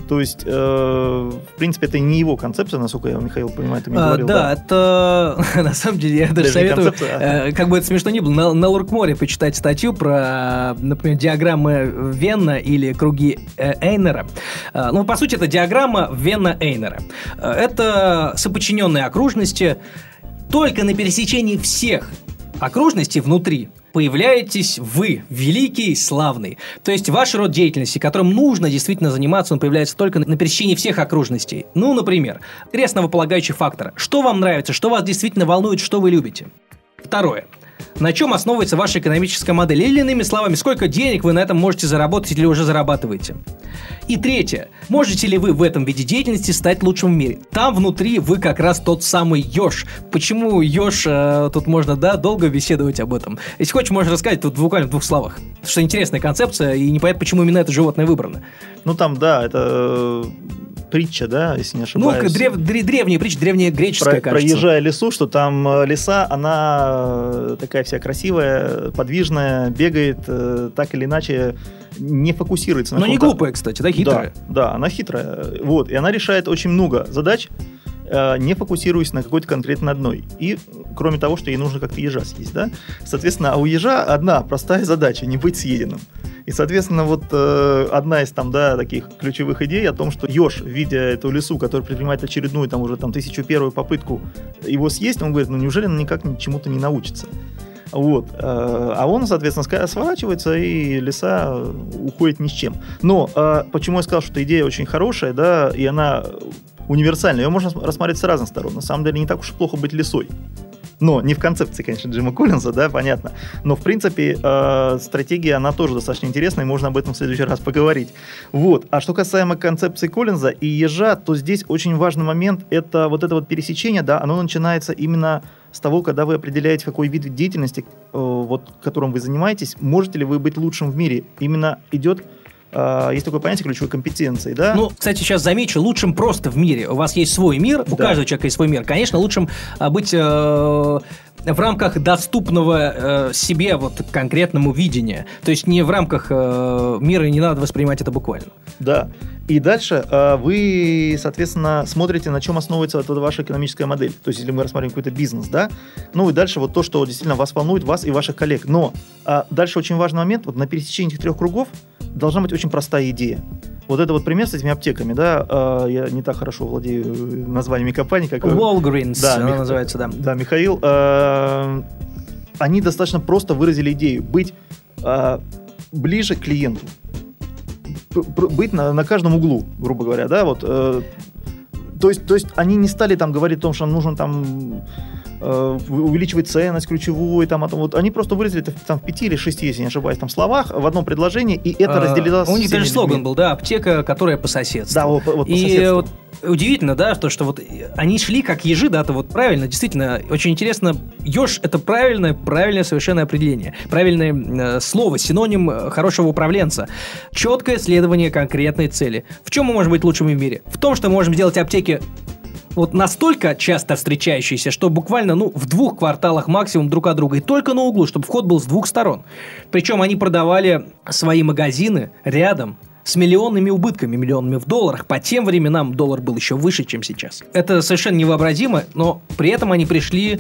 То есть, э, в принципе, это не его концепция, насколько я, Михаил, понимаю, ты мне А, говорил. да, это на самом деле я даже Даже советую, а. э, как бы это смешно ни было, на, на Луркморе почитать статью про, например, диаграммы Венна или круги э, Эйнера. Э, Ну, по сути, это диаграмма Венна-Эйнера. Э, Это соподчиненные окружности. Только на пересечении всех окружностей внутри появляетесь вы, великий славный. То есть ваш род деятельности, которым нужно действительно заниматься, он появляется только на пересечении всех окружностей. Ну, например, три основополагающих фактора. Что вам нравится, что вас действительно волнует, что вы любите. Второе. На чем основывается ваша экономическая модель? Или иными словами, сколько денег вы на этом можете заработать или уже зарабатываете? И третье. Можете ли вы в этом виде деятельности стать лучшим в мире? Там внутри вы как раз тот самый Ёж. Почему Ёж? э, тут можно, да, долго беседовать об этом. Если хочешь, можешь рассказать тут буквально в двух словах. Потому что интересная концепция, и непонятно, почему именно это животное выбрано. Ну, там, да, это э, притча, да, если не Ну, ошибаюсь. древ- дре- древняя притча, древняя греческая, про, кажется. проезжая лесу, что там э, лиса, она э, такая вся красивая, подвижная, бегает, э, так или иначе не фокусируется. на Но не глупая, кстати, да, хитрая. Да, да, она хитрая. Вот, и она решает очень много задач, э, не фокусируясь на какой-то конкретно одной. И кроме того, что ей нужно как-то ежа съесть, да? Соответственно, а у ежа одна простая задача – не быть съеденным. И, соответственно, вот э, одна из там, да, таких ключевых идей о том, что еж, видя эту лесу, которая предпринимает очередную, там, уже там, тысячу первую попытку его съесть, он говорит, ну, неужели он никак ни- чему-то не научится? Вот. э, А он, соответственно, сворачивается, и леса уходит ни с чем. Но э, почему я сказал, что идея очень хорошая, да, и она универсальная. Ее можно см- рассмотреть с разных сторон. На самом деле не так уж и плохо быть лесой. Но не в концепции, конечно, Джима Коллинза, да, понятно. Но, в принципе, э, стратегия, она тоже достаточно интересная, и можно об этом в следующий раз поговорить. Вот. А что касаемо концепции Коллинза и ежа, то здесь очень важный момент, это вот это вот пересечение, да, оно начинается именно с того, когда вы определяете, какой вид деятельности, э, вот, которым вы занимаетесь, можете ли вы быть лучшим в мире. Именно идет, э, есть такое понятие ключевой компетенции, да? Ну, кстати, сейчас замечу, лучшим просто в мире. У вас есть свой мир, у Да. каждого человека есть свой мир. Конечно, лучшим а, быть э, в рамках доступного э, себе вот конкретному видения. То есть не в рамках э, мира, не надо воспринимать это буквально. Да. И дальше э, вы, соответственно, смотрите, на чем основывается вот ваша экономическая модель. То есть, если мы рассматриваем какой-то бизнес, да, ну и дальше вот то, что действительно вас волнует, вас и ваших коллег. Но а, дальше очень важный момент, вот на пересечении этих трех кругов должна быть очень простая идея. Вот это вот пример с этими аптеками, да, э, я не так хорошо владею э, названиями компаний, как... Walgreens Да, она Мих- называется, да. Да, Михаил, э, они достаточно просто выразили идею быть э, ближе к клиенту. Быть на, на каждом углу, грубо говоря, да, вот. э, то есть, то есть они не стали там говорить о том, что нужно там э, увеличивать ценность ключевую, там, а то вот, они просто выразили это в- там, в пяти или шести, если не ошибаюсь, там словах в одном предложении, и это А, разделилось У них даже слоган был, да, аптека, которая по соседству. Да, вот, вот по И соседству. вот удивительно, да, то, что вот они шли как ежи, да, это вот правильно, действительно, очень интересно. Еж – это правильное, правильное совершенно определение. Правильное э, слово, синоним э, хорошего управленца. Четкое следование конкретной цели. В чем мы можем быть лучшими в мире? В том, что мы можем сделать аптеки вот настолько часто встречающиеся, что буквально ну, в двух кварталах максимум друг от друга, и только на углу, чтобы вход был с двух сторон. Причем они продавали свои магазины рядом с миллионными убытками, миллионами в долларах. По тем временам доллар был еще выше, чем сейчас. Это совершенно невообразимо, но при этом они пришли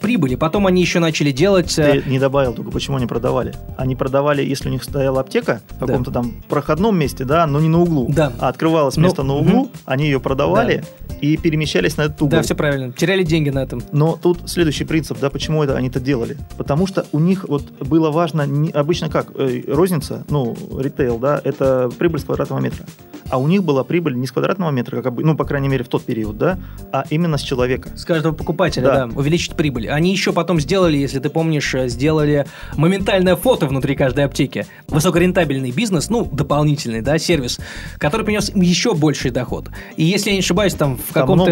прибыли. Потом они еще начали делать... э, Ты не добавил только, почему они продавали. Они продавали, если у них стояла аптека в Да. каком-то там проходном месте, да, но не на углу. Да. А открывалось Ну, место на углу, мгм. они ее продавали и перемещались на этот угол. Да, все правильно. Теряли деньги на этом. Но тут следующий принцип, да, почему это они это делали? Потому что у них вот было важно, не- обычно как, э, розница, ну, ритейл, да, это прибыль с квадратного метра. А у них была прибыль не с квадратного метра, как ну, по крайней мере, в тот период, да, а именно с человека. С каждого покупателя, Да. да. увеличить прибыль. Они еще потом сделали, если ты помнишь, э, сделали моментальное фото внутри каждой аптеки. Высокорентабельный бизнес, ну, дополнительный, да, сервис, который принес им еще больший доход. И если я не ошибаюсь, там в каком-то...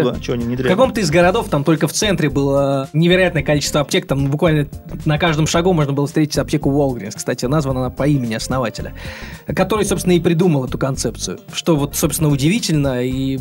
В каком-то из городов, там только в центре было невероятное количество аптек, там буквально на каждом шагу можно было встретить аптеку Walgreens, кстати, названа она по имени основателя, который, собственно, и придумал эту концепцию, что вот, собственно, удивительно, и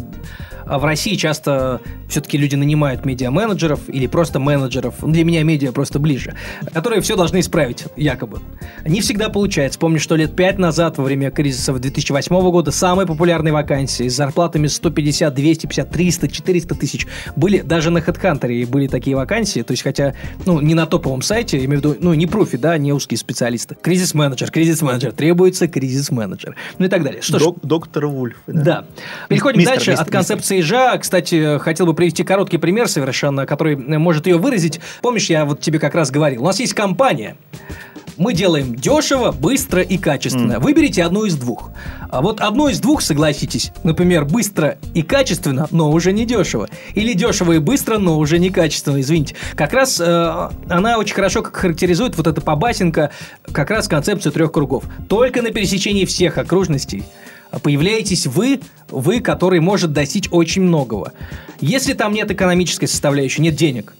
в России часто все-таки люди нанимают медиа-менеджеров или просто менеджеров, ну, для меня медиа просто ближе, которые все должны исправить, якобы. Не всегда получается. Помню, что лет пять назад, во время кризиса 2008 года, самые популярные вакансии с зарплатами 150, 250, 300, 400 тысяч были даже на HeadHunter были такие вакансии, то есть хотя, ну, не на топовом сайте, я имею в виду, ну, не профи, да, не узкие специалисты. Кризис-менеджер, кризис-менеджер, требуется кризис-менеджер, ну и так далее. Что ж, Док- доктор Вульф. да. Переходим Мистер, дальше мистер, от концепции ежа. Кстати, хотел бы привести короткий пример совершенно, который э, может ее выразить. Помнишь, я вот тебе как раз говорил. У нас есть компания. Мы делаем дешево, быстро и качественно. Выберите одну из двух. А вот одно из двух, согласитесь, например, быстро и качественно, но уже не дешево. Или дешево и быстро, но уже не качественно, извините. Как раз э, она очень хорошо как характеризует вот эта побасенка, как раз концепцию трех кругов. Только на пересечении всех окружностей появляетесь вы, вы, который может достичь очень многого. Если там нет экономической составляющей, нет денег,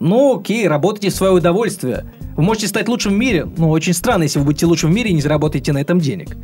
ну окей, работайте в свое удовольствие. Вы можете стать лучшим в мире, но очень странно, если вы будете лучшим в мире и не заработаете на этом денег.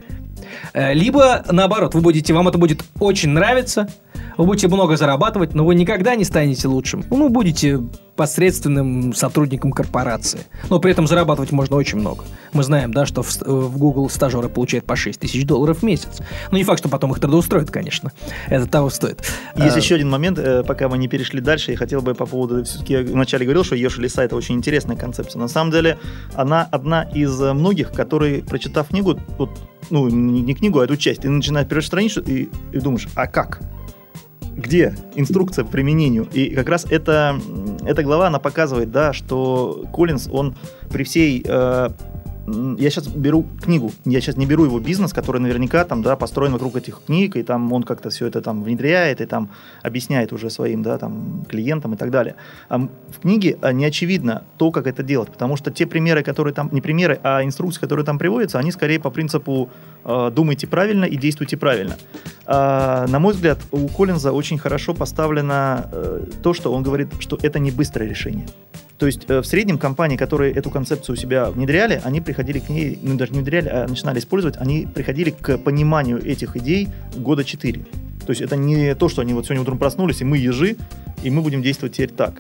Э, Либо наоборот, вы будете, вам это будет очень нравиться, вы будете много зарабатывать, но вы никогда не станете лучшим. Ну, будете посредственным сотрудником корпорации. Но при этом зарабатывать можно очень много. Мы знаем, да, что в, ст- в Google стажеры получают по 6 тысяч долларов в месяц. Ну, не факт, что потом их трудоустроят, конечно. Это того стоит. Есть Э, еще один момент, э, пока мы не перешли дальше, я хотел бы по поводу, все-таки я вначале говорил, что Ешь леса это очень интересная концепция. На самом деле, она одна из э, многих, которые, прочитав книгу, вот, ну, не, не книгу, а эту часть, ты начинаешь первую страницу и, и думаешь, а как? Где инструкция по применению? И как раз это, эта глава, она показывает, да, что Коллинз, он при всей э, я сейчас беру книгу, я сейчас не беру его бизнес, который наверняка там, да, построен вокруг этих книг, и там он как-то все это там внедряет и там объясняет уже своим, да, там, клиентам и так далее. А в книге а, не очевидно то, как это делать, потому что те примеры, которые там, не примеры, а инструкции, которые там приводятся, они скорее по принципу э, думайте правильно и действуйте правильно. А, на мой взгляд, у Коллинза очень хорошо поставлено э, то, что он говорит, что это не быстрое решение. То есть э, в среднем компании, которые эту концепцию у себя внедряли, они приходили к ней, ну даже не внедряли, а начинали использовать, они приходили к пониманию этих идей года 4. То есть это не то, что они вот сегодня утром проснулись, и мы ежи, и мы будем действовать теперь так.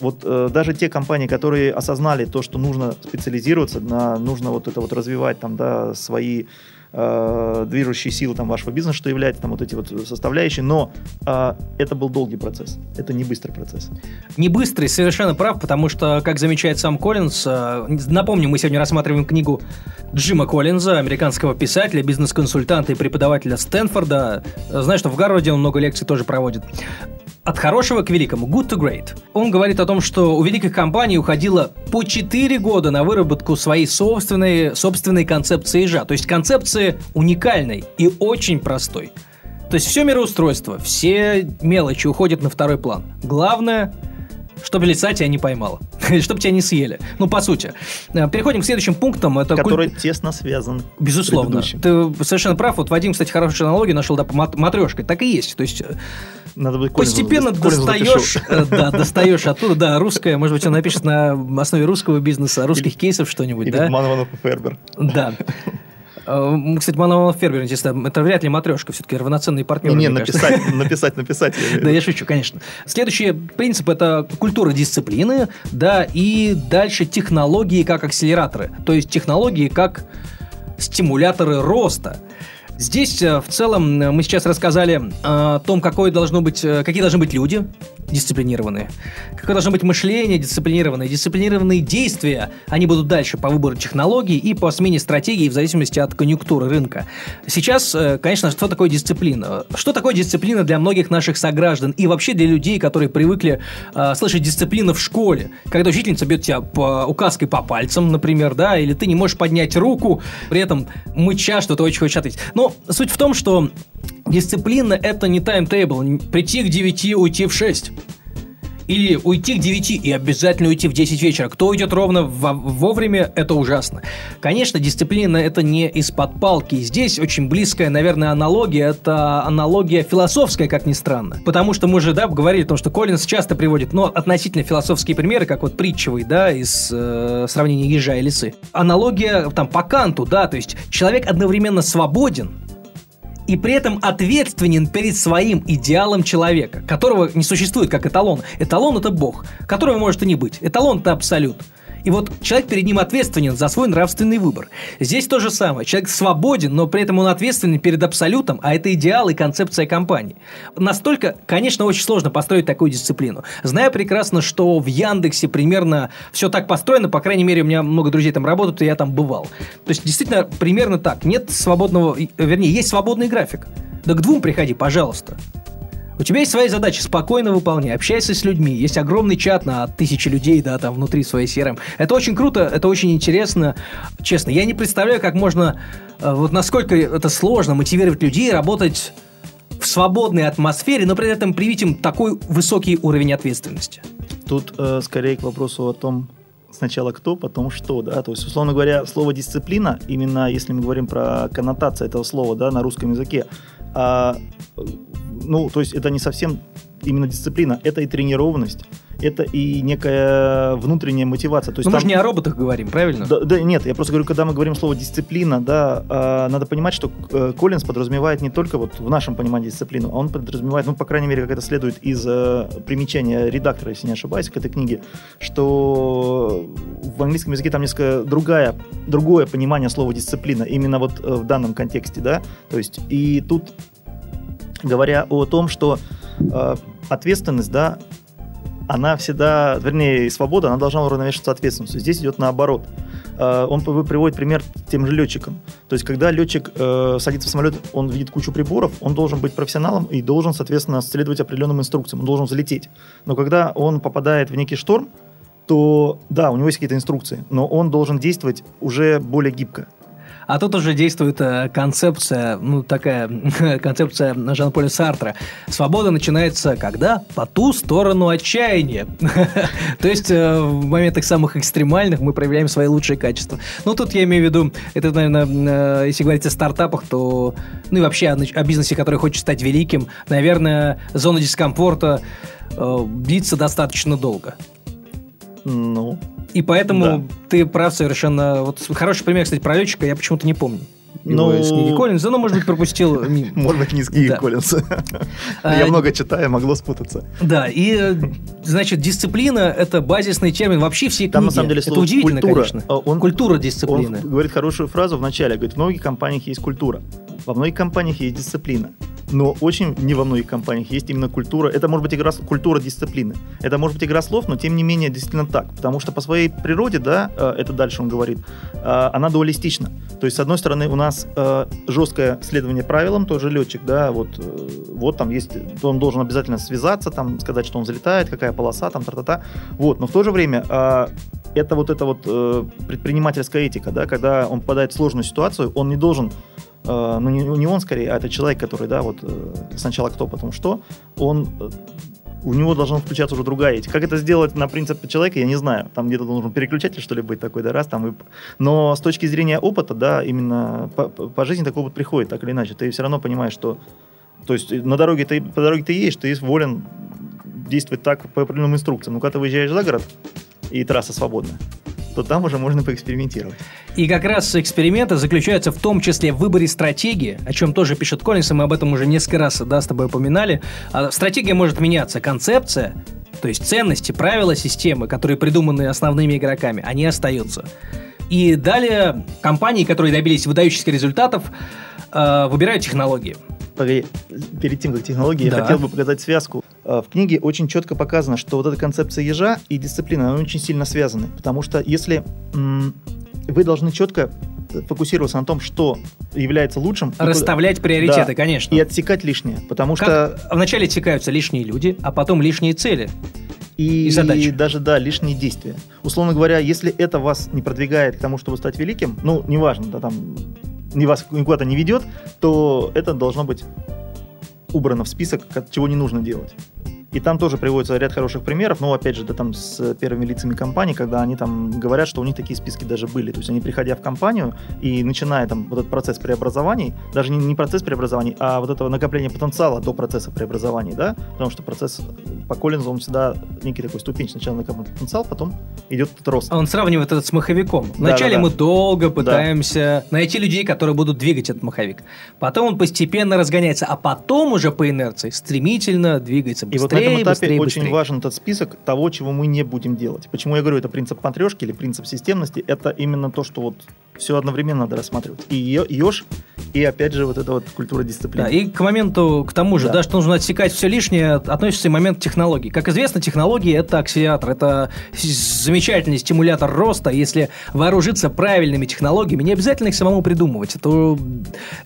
Вот э, даже те компании, которые осознали то, что нужно специализироваться, на, нужно вот это вот развивать там, да, свои э, движущие силы там, вашего бизнеса, что является там вот эти вот составляющие, но э, это был долгий процесс, это не быстрый процесс. Не быстрый, совершенно прав, потому что, как замечает сам Коллинз, э, напомню, мы сегодня рассматриваем книгу Джима Коллинза, американского писателя, бизнес-консультанта и преподавателя Стэнфорда. Знаю, что в Гарварде он много лекций тоже проводит от хорошего к великому, good to great. Он говорит о том, что у великих компаний уходило по 4 года на выработку своей собственной, собственной концепции ежа. То есть концепции уникальной и очень простой. То есть все мироустройство, все мелочи уходят на второй план. Главное чтобы лица тебя не поймало. чтобы тебя не съели. Ну, по сути. Э, переходим к следующим пунктам. Это Который куль... тесно связан. Безусловно. Ты совершенно прав. Вот Вадим, кстати, хорошую аналогию нашел, да, по матрешкой. Так и есть. То есть э, надо будет Постепенно достаешь, э, да, достаешь оттуда, да, русское, может быть, он напишет на основе русского бизнеса, русских или, кейсов что-нибудь, или да? Манованов и Фербер. Да. Кстати, Манованов Фербер, интересно, это вряд ли матрешка, все-таки равноценный партнер. Не, написать, написать, написать. Да, я шучу, конечно. Следующий принцип – это культура дисциплины, да, и дальше технологии как акселераторы, то есть технологии как стимуляторы роста. Здесь э, в целом э, мы сейчас рассказали э, о том, какое должно быть, какие должны быть люди дисциплинированные, какое должно быть мышление дисциплинированное, дисциплинированные действия, они будут дальше по выбору технологий и по смене стратегии в зависимости от конъюнктуры рынка. Сейчас, конечно, что такое дисциплина? Что такое дисциплина для многих наших сограждан и вообще для людей, которые привыкли э, слышать дисциплину в школе, когда учительница бьет тебя по, указкой по пальцам, например, да, или ты не можешь поднять руку, при этом мыча, что ты очень хочешь ответить. Но суть в том, что дисциплина – это не таймтейбл. Прийти к 9, уйти в 6. Или уйти к 9 и обязательно уйти в 10 вечера. Кто уйдет ровно вовремя, это ужасно. Конечно, дисциплина это не из-под палки. Здесь очень близкая, наверное, аналогия. Это аналогия философская, как ни странно. Потому что мы же, да, говорили о том, что Коллинз часто приводит, но относительно философские примеры, как вот притчевый, да, из э, сравнения ежа и лисы. Аналогия там по Канту, да, то есть человек одновременно свободен, и при этом ответственен перед своим идеалом человека, которого не существует как эталон. Эталон – это Бог, которого может и не быть. Эталон – это абсолют. И вот человек перед ним ответственен за свой нравственный выбор. Здесь то же самое. Человек свободен, но при этом он ответственен перед абсолютом, а это идеал и концепция компании. Настолько, конечно, очень сложно построить такую дисциплину. Знаю прекрасно, что в Яндексе примерно все так построено, по крайней мере, у меня много друзей там работают, и я там бывал. То есть, действительно, примерно так. Нет свободного, вернее, есть свободный график. Да к двум приходи, пожалуйста. У тебя есть свои задачи, спокойно выполняй, общайся с людьми. Есть огромный чат на тысячи людей, да, там внутри своей CRM. Это очень круто, это очень интересно. Честно, я не представляю, как можно, э, вот насколько это сложно мотивировать людей работать в свободной атмосфере, но при этом привить им такой высокий уровень ответственности. Тут э, скорее к вопросу о том, сначала кто, потом что, да, то есть, условно говоря, слово дисциплина, именно если мы говорим про коннотацию этого слова, да, на русском языке, а, ну, то есть это не совсем именно дисциплина, это и тренированность, это и некая внутренняя мотивация. То есть Но там... мы же не о роботах говорим, правильно? Да, да, нет, я просто говорю, когда мы говорим слово дисциплина, да, э, надо понимать, что э, Коллинз подразумевает не только вот в нашем понимании дисциплину, а он подразумевает, ну, по крайней мере, как это следует из э, примечания редактора, если не ошибаюсь, к этой книге, что в английском языке там несколько другая, другое понимание слова дисциплина, именно вот э, в данном контексте, да, то есть и тут говоря о том, что э, ответственность, да, она всегда, вернее, свобода, она должна уравновешиваться ответственностью. Здесь идет наоборот. э, он приводит пример тем же летчикам. То есть, когда летчик э, садится в самолет, он видит кучу приборов, он должен быть профессионалом и должен, соответственно, следовать определенным инструкциям, он должен взлететь. Но когда он попадает в некий шторм, то да, у него есть какие-то инструкции, но он должен действовать уже более гибко. А тут уже действует э, концепция, ну, такая концепция Жан-Поля Сартра. Свобода начинается когда? По ту сторону отчаяния. То есть э, в моментах самых экстремальных мы проявляем свои лучшие качества. Ну, тут я имею в виду, это, наверное, э, если говорить о стартапах, то, ну и вообще о, бизнесе, который хочет стать великим, наверное, зона дискомфорта длится достаточно долго. Ну, И поэтому Да. ты прав совершенно. Вот хороший пример, кстати, про летчика я почему-то не помню. Его Ну, из книги Коллинза, но, может быть, пропустил мимо. может быть, низкий Да. Коллинз. А, Я много читаю, могло спутаться. Да, и, э, значит, дисциплина – это базисный термин вообще всей книги. Там, на самом деле, это слово удивительно, «культура», конечно. а, он- Культура дисциплины. Он говорит хорошую фразу в начале. Говорит, в многих компаниях есть культура. Во многих компаниях есть дисциплина. Но очень не во многих компаниях есть именно культура. Это может быть игра, культура дисциплины. Это может быть игра слов, но тем не менее действительно так. Потому что по своей природе, да, э, это дальше он говорит, э, она дуалистична. То есть, с одной стороны, у нас э, жесткое следование правилам, тот же летчик, да, вот, вот там есть, он должен обязательно связаться, там, сказать, что он залетает, какая полоса, там, тра-та-та. Вот, но в то же время это вот эта вот предпринимательская этика, да, когда он попадает в сложную ситуацию, он не должен, э, ну не, не он скорее, а это человек, который, да, вот э, сначала кто, потом что, он э, у него должна включаться уже другая этика. Как это сделать на принципе человека, я не знаю. Там где-то должен переключатель, что ли, быть такой, да, раз там. И... Но с точки зрения опыта, да, именно по, по- жизни такой опыт приходит, так или иначе. Ты все равно понимаешь, что... То есть на дороге ты, по дороге ты едешь, ты волен действовать так по определенным инструкциям. Но когда ты выезжаешь за город, и трасса свободна, то там уже можно поэкспериментировать. И как раз эксперименты заключаются в том числе в выборе стратегии, о чем тоже пишет Коллинс, и мы об этом уже несколько раз да, с тобой упоминали. А Стратегия может меняться, концепция, то есть ценности, правила системы, которые придуманы основными игроками, они остаются. И далее компании, которые добились выдающихся результатов, э, выбирают технологии. Погоди, перед тем, как технологии, Да. я хотел бы показать связку. Э, В книге очень четко показано, что вот эта концепция ежа и дисциплина, они очень сильно связаны. Потому что если вы должны четко фокусироваться на том, что является лучшим, Расставлять приоритеты, Да. конечно. и отсекать лишнее. Потому что Как вначале отсекаются лишние люди, а потом лишние цели. и, и задачи. даже, да, лишние действия. Условно говоря, если это вас не продвигает к тому, чтобы стать великим, ну, неважно, да, там, не вас никуда-то не ведет, то это должно быть убрано в список, чего не нужно делать. И там тоже приводится ряд хороших примеров, но опять же, да, там с первыми лицами компании, когда они там говорят, что у них такие списки даже были. То есть они, приходя в компанию и начиная там вот этот процесс преобразований, даже не, не процесс преобразований, а вот этого накопления потенциала до процесса преобразований, да, потому что процесс э, по Коллинзу, он всегда некий такой ступень. Сначала накапливает потенциал, потом идет этот рост. Он сравнивает это с маховиком. Вначале Да-да-да. мы долго пытаемся найти людей, которые будут двигать этот маховик. Потом он постепенно разгоняется, а потом уже по инерции стремительно двигается И вот быстрее, на этом этапе быстрее, очень быстрее. важен этот список того, чего мы не будем делать. Почему я говорю, это принцип матрешки или принцип системности, это именно то, что вот все одновременно надо рассматривать. И е- еж, и опять же вот эта вот культура дисциплины. Да, и к моменту, к тому же, да. Да. что нужно отсекать все лишнее, относится и момент технологий. Как известно, технологии – это акселератор, это замечательный стимулятор роста. Если вооружиться правильными технологиями, не обязательно их самому придумывать. Это,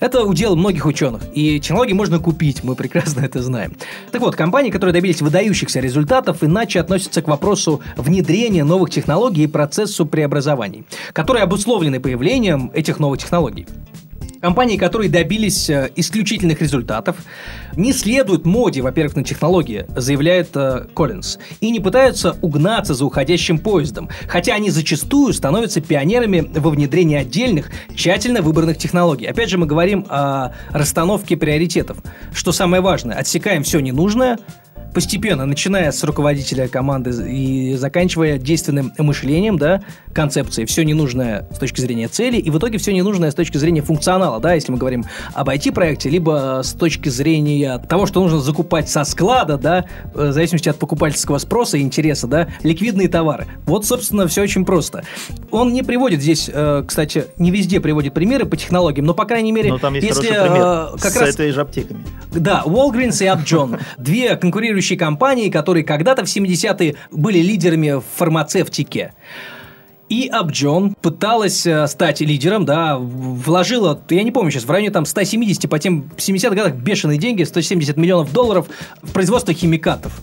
это удел многих ученых. И технологии можно купить, мы прекрасно это знаем. Так вот, компании, которые добились выдающихся результатов, иначе относятся к вопросу внедрения новых технологий и процессу преобразований, которые обусловлены появлением этих новых технологий. Компании, которые добились э, исключительных результатов, не следуют моде, во-первых, на технологии, заявляет э, Коллинз, и не пытаются угнаться за уходящим поездом, хотя они зачастую становятся пионерами во внедрении отдельных, тщательно выбранных технологий. Опять же, мы говорим о расстановке приоритетов. Что самое важное, отсекаем все ненужное, постепенно, начиная с руководителя команды и заканчивая действенным мышлением, да, концепцией, все ненужное с точки зрения цели, и в итоге все ненужное с точки зрения функционала, да, если мы говорим об IT-проекте, либо с точки зрения того, что нужно закупать со склада, да, э, в зависимости от покупательского спроса и интереса, да, ликвидные товары. Вот, собственно, все очень просто. Он не приводит здесь, э, кстати, не везде приводит примеры по технологиям, но, по крайней мере, Но там есть если пример э, как с раз этой же аптеками. да, Walgreens и Upjohn. Две конкурирующие компании, которые когда-то в 70-е были лидерами в фармацевтике. И Абджон пыталась э, стать лидером, да, вложила, я не помню сейчас, в районе там 170, по тем 70-х годах бешеные деньги, 170 миллионов долларов в производство химикатов.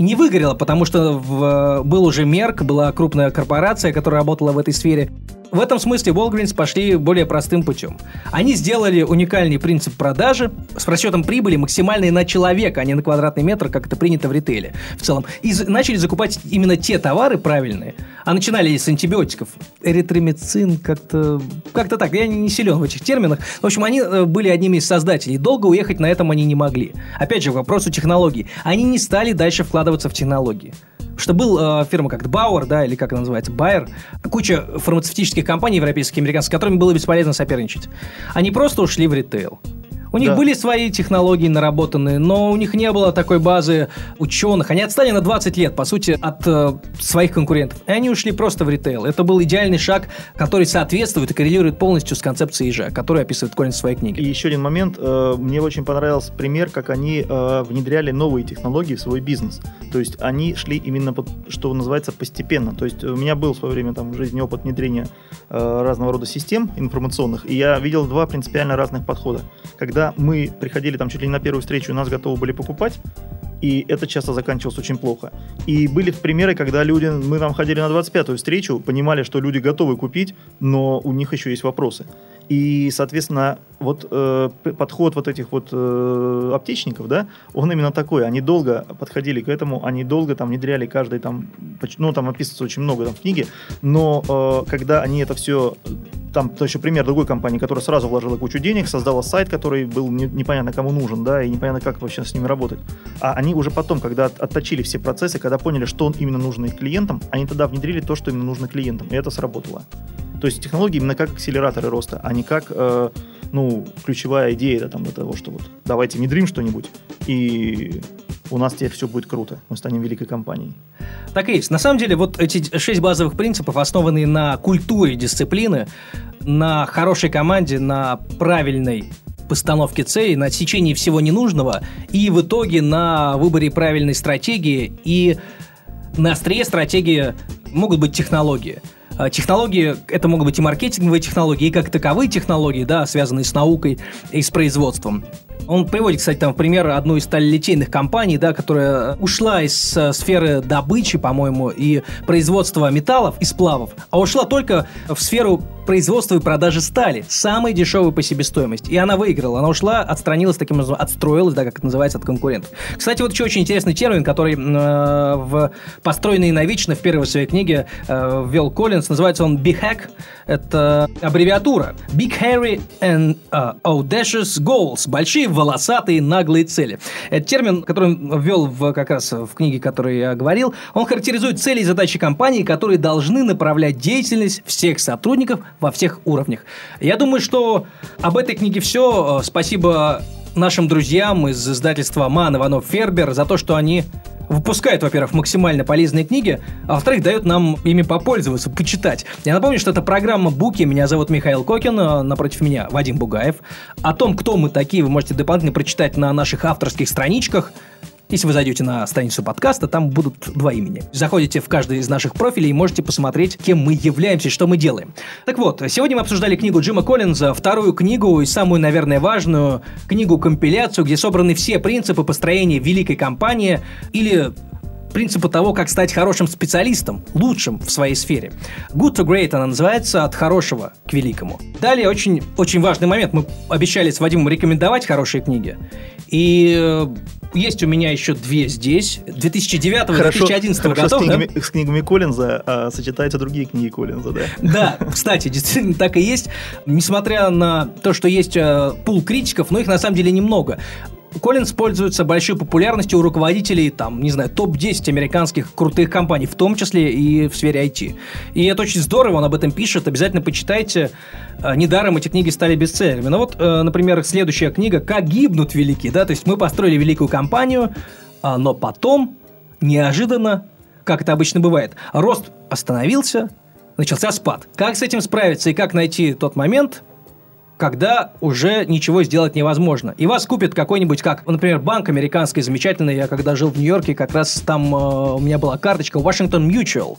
Не выгорела, потому что в, был уже Мерк, была крупная корпорация, которая работала в этой сфере. В этом смысле Walgreens пошли более простым путем. Они сделали уникальный принцип продажи с расчетом прибыли максимальной на человека, а не на квадратный метр, как это принято в ритейле в целом. И начали закупать именно те товары правильные. А начинали с антибиотиков. Эритромицин как-то... Как-то так, я не силен в этих терминах. В общем, они э, были одними из создателей. Долго уехать на этом они не могли. Опять же, к вопросу технологий. Они не стали дальше вкладываться в технологии что был э, фирма как Bauer, да, или как она называется, Bayer, куча фармацевтических компаний европейских и американских, с которыми было бесполезно соперничать. Они просто ушли в ритейл. У них да. были свои технологии наработанные, но у них не было такой базы ученых. Они отстали на 20 лет, по сути, от э, своих конкурентов. И они ушли просто в ритейл. Это был идеальный шаг, который соответствует и коррелирует полностью с концепцией ИЖ, который описывает Коллинс в своей книге. И еще один момент. Э, мне очень понравился пример, как они э, внедряли новые технологии в свой бизнес. То есть они шли именно, под, что называется, постепенно. То есть у меня был в свое время там в жизни опыт внедрения э, разного рода систем информационных, и я видел два принципиально разных подхода. Когда когда мы приходили там чуть ли не на первую встречу, нас готовы были покупать, и это часто заканчивалось очень плохо. И были примеры, когда люди, мы там ходили на 25-ю встречу, понимали, что люди готовы купить, но у них еще есть вопросы. И, соответственно, вот э, подход вот этих вот э, аптечников, да, он именно такой. Они долго подходили к этому, они долго там внедряли каждый там, ну, там описывается очень много там в книге, но э, когда они это все, там, то еще пример другой компании, которая сразу вложила кучу денег, создала сайт, который был не, непонятно кому нужен, да, и непонятно, как вообще с ними работать. А они уже потом, когда отточили все процессы, когда поняли, что именно нужно их клиентам, они тогда внедрили то, что именно нужно клиентам, и это сработало. То есть технологии именно как акселераторы роста, а не как э, ну, ключевая идея да, там, до того, что вот давайте внедрим что-нибудь, и у нас теперь все будет круто, мы станем великой компанией. Так и есть. На самом деле, вот эти шесть базовых принципов, основанные на культуре дисциплины, на хорошей команде, на правильной постановке целей, на отсечении всего ненужного и в итоге на выборе правильной стратегии и на острие стратегии могут быть технологии – а, технологии, это могут быть и маркетинговые технологии, и как таковые технологии, да, связанные с наукой и с производством. Он приводит, кстати, там в пример одну из сталелитейных компаний, да, которая ушла из э, сферы добычи, по-моему, и производства металлов и сплавов, а ушла только в сферу производства и продажи стали, самой дешевой по себестоимости. И она выиграла. Она ушла, отстранилась таким образом, отстроилась, да, как это называется, от конкурентов. Кстати, вот еще очень интересный термин, который э, в «Построенный навечно» в первой своей книге э, ввел Коллинз. Называется он BHAG. Это аббревиатура. Big Hairy and uh, Audacious Goals. Большие волосатые наглые цели. Это термин, который ввел в, как раз в книге, о которой я говорил. Он характеризует цели и задачи компании, которые должны направлять деятельность всех сотрудников во всех уровнях. Я думаю, что об этой книге все. Спасибо нашим друзьям из издательства Ман Иванов Фербер за то, что они выпускают, во-первых, максимально полезные книги, а во-вторых, дают нам ими попользоваться, почитать. Я напомню, что это программа Буки. Меня зовут Михаил Кокин, а напротив меня Вадим Бугаев. О том, кто мы такие, вы можете дополнительно прочитать на наших авторских страничках. Если вы зайдете на страницу подкаста, там будут два имени. Заходите в каждый из наших профилей и можете посмотреть, кем мы являемся и что мы делаем. Так вот, сегодня мы обсуждали книгу Джима Коллинза, вторую книгу и самую, наверное, важную книгу-компиляцию, где собраны все принципы построения великой компании или принципы того, как стать хорошим специалистом, лучшим в своей сфере. Good to Great она называется «От хорошего к великому». Далее очень, очень важный момент. Мы обещали с Вадимом рекомендовать хорошие книги. И э, есть у меня еще две здесь. 2009-2011 годов. С книгами, да? с книгами Коллинза а, сочетаются другие книги Коллинза, да? Да, кстати, действительно так и есть. Несмотря на то, что есть э, пул критиков, но их на самом деле немного. Коллинз пользуется большой популярностью у руководителей, там, не знаю, топ-10 американских крутых компаний, в том числе и в сфере IT. И это очень здорово, он об этом пишет, обязательно почитайте. Э, недаром эти книги стали бестселлерами. Ну вот, э, например, следующая книга «Как гибнут великие», да, то есть мы построили великую компанию, а, но потом, неожиданно, как это обычно бывает, рост остановился, начался спад. Как с этим справиться и как найти тот момент, когда уже ничего сделать невозможно. И вас купит какой-нибудь, как, например, банк американский замечательный. Я когда жил в Нью-Йорке, как раз там э, у меня была карточка Washington Mutual.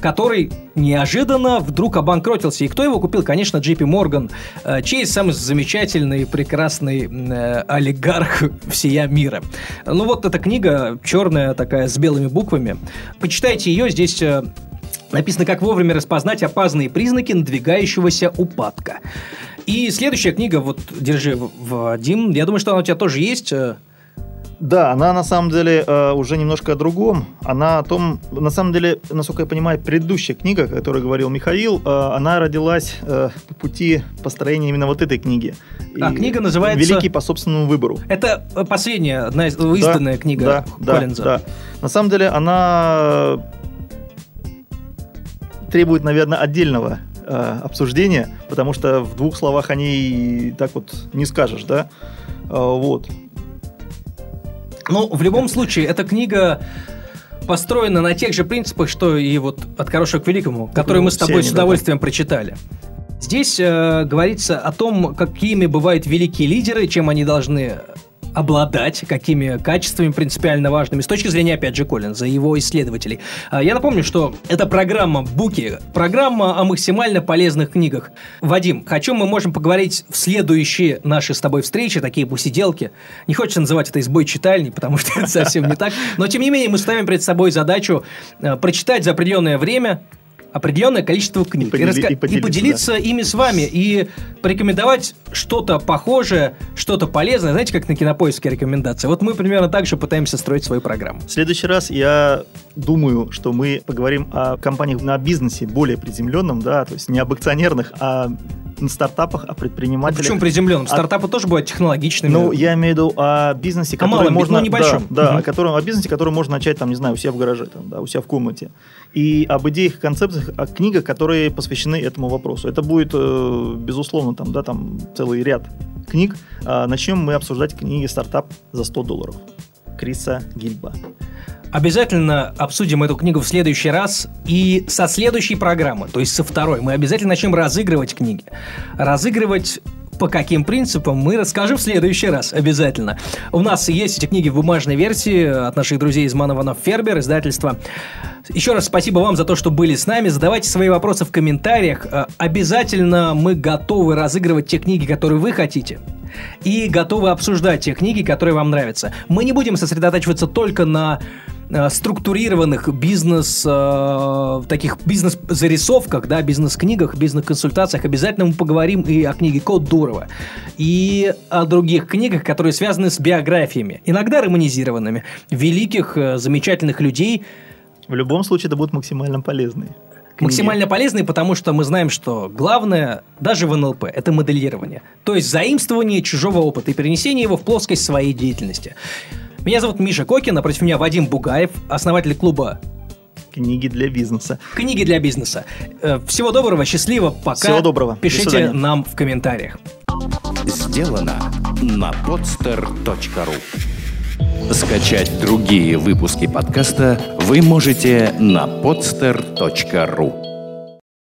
который неожиданно вдруг обанкротился. И кто его купил? Конечно, JP Morgan, э, чей самый замечательный, прекрасный э, олигарх всея мира. Ну вот эта книга черная такая с белыми буквами. Почитайте ее, здесь э, Написано, как вовремя распознать опасные признаки надвигающегося упадка. И следующая книга, вот, держи, Вадим, я думаю, что она у тебя тоже есть. Да, она на самом деле э, уже немножко о другом. Она о том, на самом деле, насколько я понимаю, предыдущая книга, о которой говорил Михаил, э, она родилась э, по пути построения именно вот этой книги. А И книга называется... «Великий по собственному выбору». Это последняя, одна из, изданная да, книга да, Коллинза. Да, да. На самом деле она требует, наверное, отдельного э, обсуждения, потому что в двух словах о ней так вот не скажешь, да? Э, вот. Ну, в любом случае, эта книга построена на тех же принципах, что и вот «От хорошего к великому», которые мы с тобой с удовольствием да. прочитали. Здесь э, говорится о том, какими бывают великие лидеры, чем они должны обладать, какими качествами принципиально важными с точки зрения, опять же, Коллинза и его исследователей. А, я напомню, что это программа Буки, программа о максимально полезных книгах. Вадим, о чем мы можем поговорить в следующие наши с тобой встречи, такие посиделки. Не хочется называть это избой читальни, потому что это совсем не так. Но, тем не менее, мы ставим перед собой задачу э, прочитать за определенное время определенное количество книг. И, подели, и, раска... и поделиться, и поделиться да. ими с вами. И порекомендовать что-то похожее, что-то полезное. Знаете, как на кинопоиске рекомендации? Вот мы примерно так же пытаемся строить свою программу. В следующий раз я думаю, что мы поговорим о компаниях на бизнесе более приземленном, да, то есть не об акционерных, а на стартапах, о предпринимателях. А почему приземленным? Стартапы а... тоже бывают технологичными. Ну, я имею в виду о бизнесе, который малом, можно... Ну, небольшом. Да, да угу. о, котором, о бизнесе, который можно начать, там, не знаю, у себя в гараже, там, да, у себя в комнате. И об идеях и концепциях, о книгах, которые посвящены этому вопросу. Это будет, э, безусловно, там, да, там целый ряд книг. А начнем мы обсуждать книги «Стартап за 100 долларов» Криса Гильба. Обязательно обсудим эту книгу в следующий раз и со следующей программы, то есть со второй. Мы обязательно начнем разыгрывать книги. Разыгрывать по каким принципам, мы расскажем в следующий раз, обязательно. У нас есть эти книги в бумажной версии от наших друзей из Манованов Фербер, издательства. Еще раз спасибо вам за то, что были с нами. Задавайте свои вопросы в комментариях. Э, обязательно мы готовы разыгрывать те книги, которые вы хотите и готовы обсуждать те книги, которые вам нравятся. Мы не будем сосредотачиваться только на структурированных бизнес, э, таких бизнес-зарисовках, да, бизнес-книгах, бизнес-консультациях. Обязательно мы поговорим и о книге Код Дурова, и о других книгах, которые связаны с биографиями, иногда романизированными, великих, э, замечательных людей. В любом случае, это будут максимально полезные книги. Максимально полезные, потому что мы знаем, что главное, даже в НЛП, это моделирование. То есть заимствование чужого опыта и перенесение его в плоскость своей деятельности. Меня зовут Миша Кокин, напротив меня Вадим Бугаев, основатель клуба Книги для бизнеса. Книги для бизнеса. Э, всего доброго, счастливо, пока. Всего доброго. Пишите нам в комментариях. Сделано на podster.ru Скачать другие выпуски подкаста вы можете на podster.ru